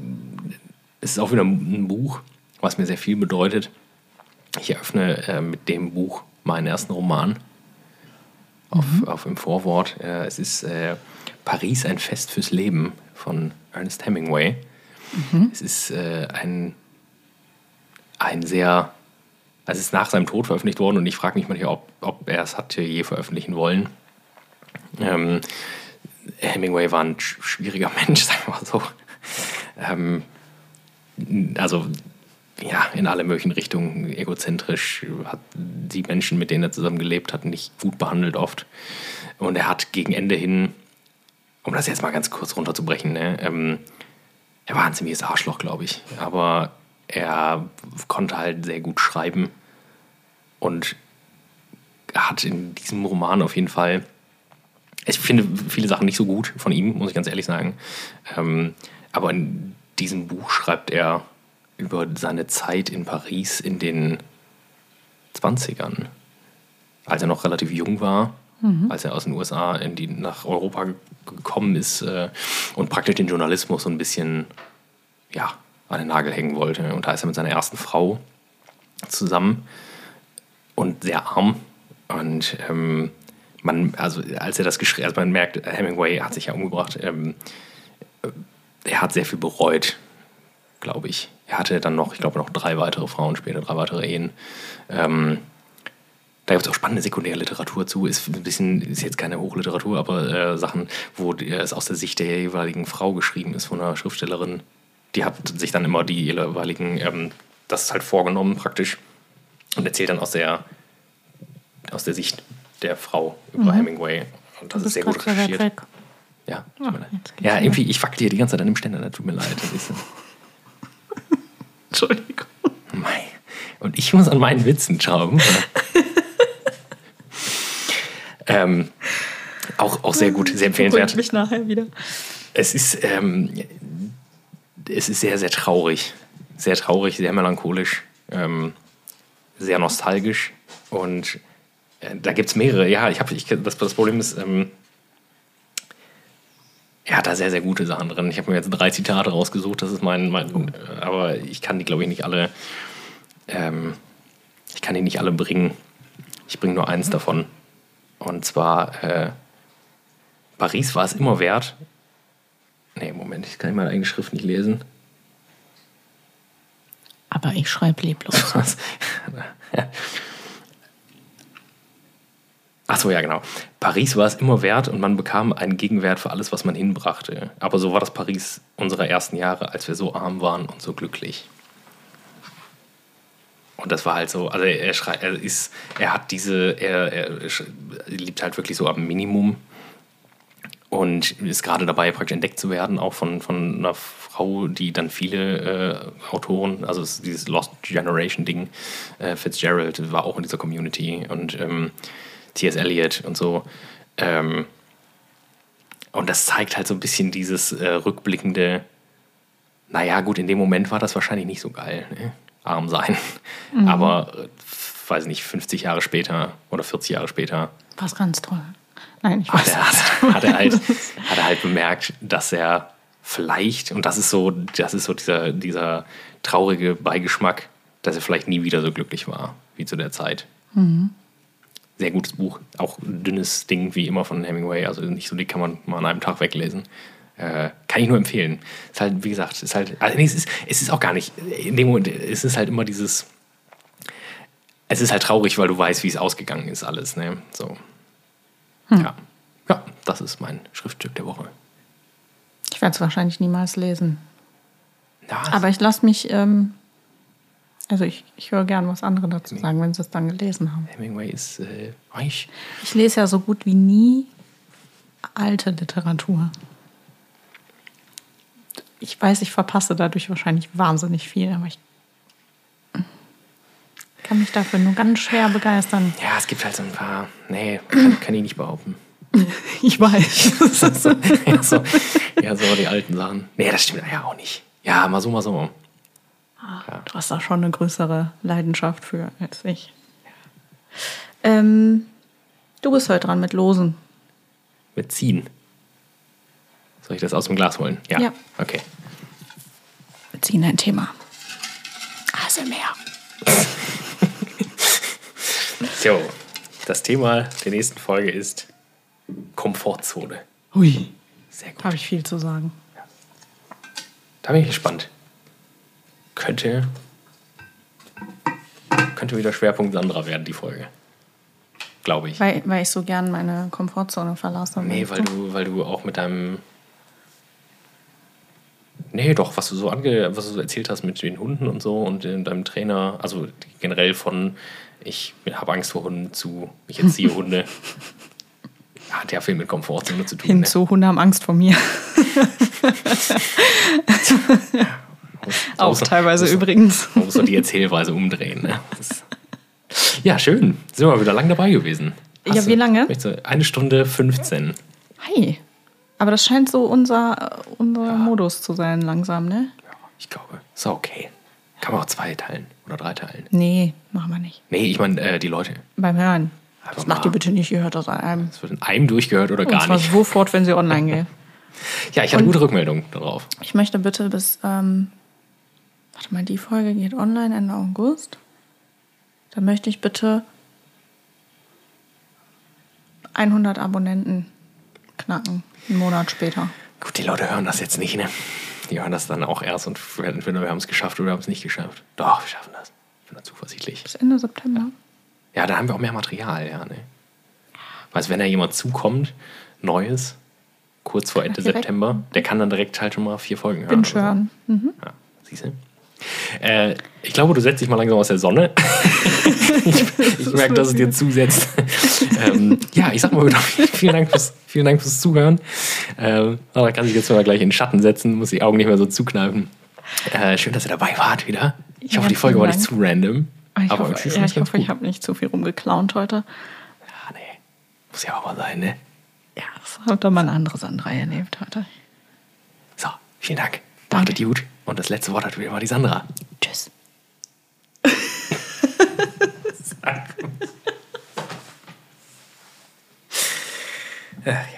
es ist auch wieder ein Buch, was mir sehr viel bedeutet. Ich eröffne äh, mit dem Buch meinen ersten Roman auf, auf im Vorwort. Äh, es ist äh, Paris, ein Fest fürs Leben von Ernest Hemingway. Es ist äh, ein, ein sehr, also es ist nach seinem Tod veröffentlicht worden und ich frage mich manchmal, ob, ob er es hatte je veröffentlichen wollen. Ähm, Hemingway war ein sch- schwieriger Mensch, sagen wir mal so. Ähm, also ja, in alle möglichen Richtungen egozentrisch, hat die Menschen, mit denen er zusammen gelebt hat, nicht gut behandelt oft. Und er hat gegen Ende hin, um das jetzt mal ganz kurz runterzubrechen, ne, ähm, er war ein ziemliches Arschloch, glaube ich. Aber er konnte halt sehr gut schreiben und hat in diesem Roman auf jeden Fall ich finde viele Sachen nicht so gut von ihm, muss ich ganz ehrlich sagen. Ähm, aber in diesem Buch schreibt er über seine Zeit in Paris in den 20ern, als er noch relativ jung war, als er aus den USA in die, nach Europa ge- gekommen ist äh, und praktisch den Journalismus so ein bisschen ja, an den Nagel hängen wollte. Und da ist er mit seiner ersten Frau zusammen und sehr arm. Und ähm, man, also als er das geschrieben, also man merkt, Hemingway hat sich ja umgebracht. Ähm, äh, er hat sehr viel bereut, glaube ich. Er hatte dann noch, ich glaube, noch drei weitere Frauen später, drei weitere Ehen. Ähm, da gibt es auch spannende Sekundärliteratur zu. Ist ein bisschen, ist jetzt keine Hochliteratur, aber äh, Sachen, wo es aus der Sicht der jeweiligen Frau geschrieben ist von einer Schriftstellerin. Die hat sich dann immer die jeweiligen, ähm, das halt vorgenommen praktisch und erzählt dann aus der, aus der Sicht der Frau über Hemingway. Und das ist sehr gut recherchiert. Ja, Ah, ja irgendwie, ich wackel hier die ganze Zeit an dem Ständer, das tut mir leid. Entschuldigung. Mei. Und ich muss an meinen Witzen schrauben. ähm, auch, auch sehr gut, sehr empfehlenswert. Beruhigt mich nachher wieder. Es ist, ähm, es ist sehr, sehr traurig. Sehr traurig, sehr melancholisch, ähm, sehr nostalgisch. Und äh, da gibt es mehrere. Ja, ich habe, ich, das, das Problem ist, ähm, er hat da sehr, sehr gute Sachen drin. Ich habe mir jetzt drei Zitate rausgesucht. Das ist mein, mein äh, aber ich kann die, glaube ich, nicht alle, ähm, ich kann die nicht alle bringen. Ich bringe nur eins davon. Und zwar, äh, Paris war es immer wert, Nee, Moment, ich kann meine eigene Schrift nicht lesen. Aber ich schreibe leblos. Achso, ja, genau. Paris war es immer wert und man bekam einen Gegenwert für alles, was man hinbrachte. Aber so war das Paris unserer ersten Jahre, als wir so arm waren und so glücklich. Und das war halt so, also er, schrei, er ist, er hat diese, er, er liebt halt wirklich so am Minimum und ist gerade dabei, praktisch entdeckt zu werden, auch von, von einer Frau, die dann viele äh, Autoren, also dieses Lost Generation Ding, äh, Fitzgerald war auch in dieser Community und ähm, T.S. Eliot und so. Ähm, und das zeigt halt so ein bisschen dieses äh, rückblickende, naja, gut, in dem Moment war das wahrscheinlich nicht so geil, ne? arm sein. Mhm. Aber, äh, weiß nicht, 50 Jahre später oder 40 Jahre später. War ganz toll. Nein, ich weiß hat, er, hat, er halt, hat er halt bemerkt, dass er vielleicht, und das ist so, das ist so dieser, dieser traurige Beigeschmack, dass er vielleicht nie wieder so glücklich war wie zu der Zeit. Mhm. Sehr gutes Buch, auch ein dünnes Ding wie immer von Hemingway, also nicht so dick kann man mal an einem Tag weglesen. Äh, kann ich nur empfehlen. Ist halt, wie gesagt, ist halt, also nee, es, ist, es ist auch gar nicht, in dem Moment, es ist halt immer dieses, es ist halt traurig, weil du weißt, wie es ausgegangen ist, alles, ne? So. Hm. Ja. Ja, das ist mein Schriftstück der Woche. Ich werde es wahrscheinlich niemals lesen. Ja, Aber ich lasse mich, ähm, also ich, ich höre gern was andere dazu sagen, wenn sie es dann gelesen haben. Hemingway ist äh, reich. Ich lese ja so gut wie nie alte Literatur. Ich weiß, ich verpasse dadurch wahrscheinlich wahnsinnig viel, aber ich kann mich dafür nur ganz schwer begeistern. Ja, es gibt halt so ein paar. Nee, kann, kann ich nicht behaupten. Ich weiß. ja, so, ja, so die alten Sachen. Nee, das stimmt ja auch nicht. Ja, mal so, mal so. Ah, ja. Du hast da schon eine größere Leidenschaft für als ich. Ähm, du bist heute dran mit Losen. Mit Ziehen. Soll ich das aus dem Glas holen? Ja. ja. Okay. Wir ziehen ein Thema. ASMR. so, das Thema der nächsten Folge ist Komfortzone. Hui. Sehr gut. Habe ich viel zu sagen. Ja. Da bin ich gespannt. Könnte, könnte wieder Schwerpunkt Sandra werden, die Folge. Glaube ich. Weil, weil ich so gern meine Komfortzone verlasse. Nee, weil du, weil du auch mit deinem. Nee, doch, was du so ange, was du so erzählt hast mit den Hunden und so und deinem Trainer, also generell von ich habe Angst vor Hunden zu ich erziehe Hunde. Hat ja viel mit Komfortzone zu tun. Hinzu, ne? Hunde haben Angst vor mir. Auch teilweise muss, übrigens. Man muss doch die Erzählweise umdrehen. Ne? ja, schön. Sind wir wieder lang dabei gewesen. Hast ja, wie lange? Eine Stunde 15. Hi. Aber das scheint so unser, unser ja. Modus zu sein, langsam, ne? Ja, ich glaube. Ist okay. Kann man auch zwei teilen oder drei teilen. Nee, machen wir nicht. Nee, ich meine äh, die Leute. Beim Hören. Einfach das macht ihr bitte nicht, ihr hört das an einem. Es wird in einem durchgehört oder gar nicht. sofort, wenn sie online gehen. ja, ich hatte Und gute Rückmeldung darauf. Ich möchte bitte bis, ähm, warte mal, die Folge geht online Ende August. Dann möchte ich bitte 100 Abonnenten knacken, einen Monat später. Gut, die Leute hören das jetzt nicht, ne? Die hören das dann auch erst und entweder wir haben es geschafft oder wir haben es nicht geschafft. Doch, wir schaffen das. Ich bin da zuversichtlich. Bis Ende September. Ja. Ja, da haben wir auch mehr Material, ja. Ne? Weißt wenn da jemand zukommt, Neues, kurz vor Ende September, der kann dann direkt halt schon mal vier Folgen hören. Bin schön. So. Mhm. Ja, siehst du? Äh, ich glaube, du setzt dich mal langsam aus der Sonne. ich, ich merke, dass es dir zusetzt. ähm, ja, ich sag mal wieder vielen Dank fürs, vielen Dank fürs Zuhören. Ähm, da kann sich jetzt mal gleich in den Schatten setzen, muss die Augen nicht mehr so zukneifen. Äh, schön, dass ihr dabei wart wieder. Ich ja, hoffe, die Folge war nicht zu random. Ich aber hoffe, ja, ich, hoffe, ich habe nicht zu viel rumgeklaunt heute. Ja, nee. Muss ja auch mal sein, ne? Ja, das hat doch mal eine andere Sandra erlebt heute. So, vielen Dank. Danke. Macht gut. Und das letzte Wort hat wieder mal die Sandra. Tschüss. Ach, ja.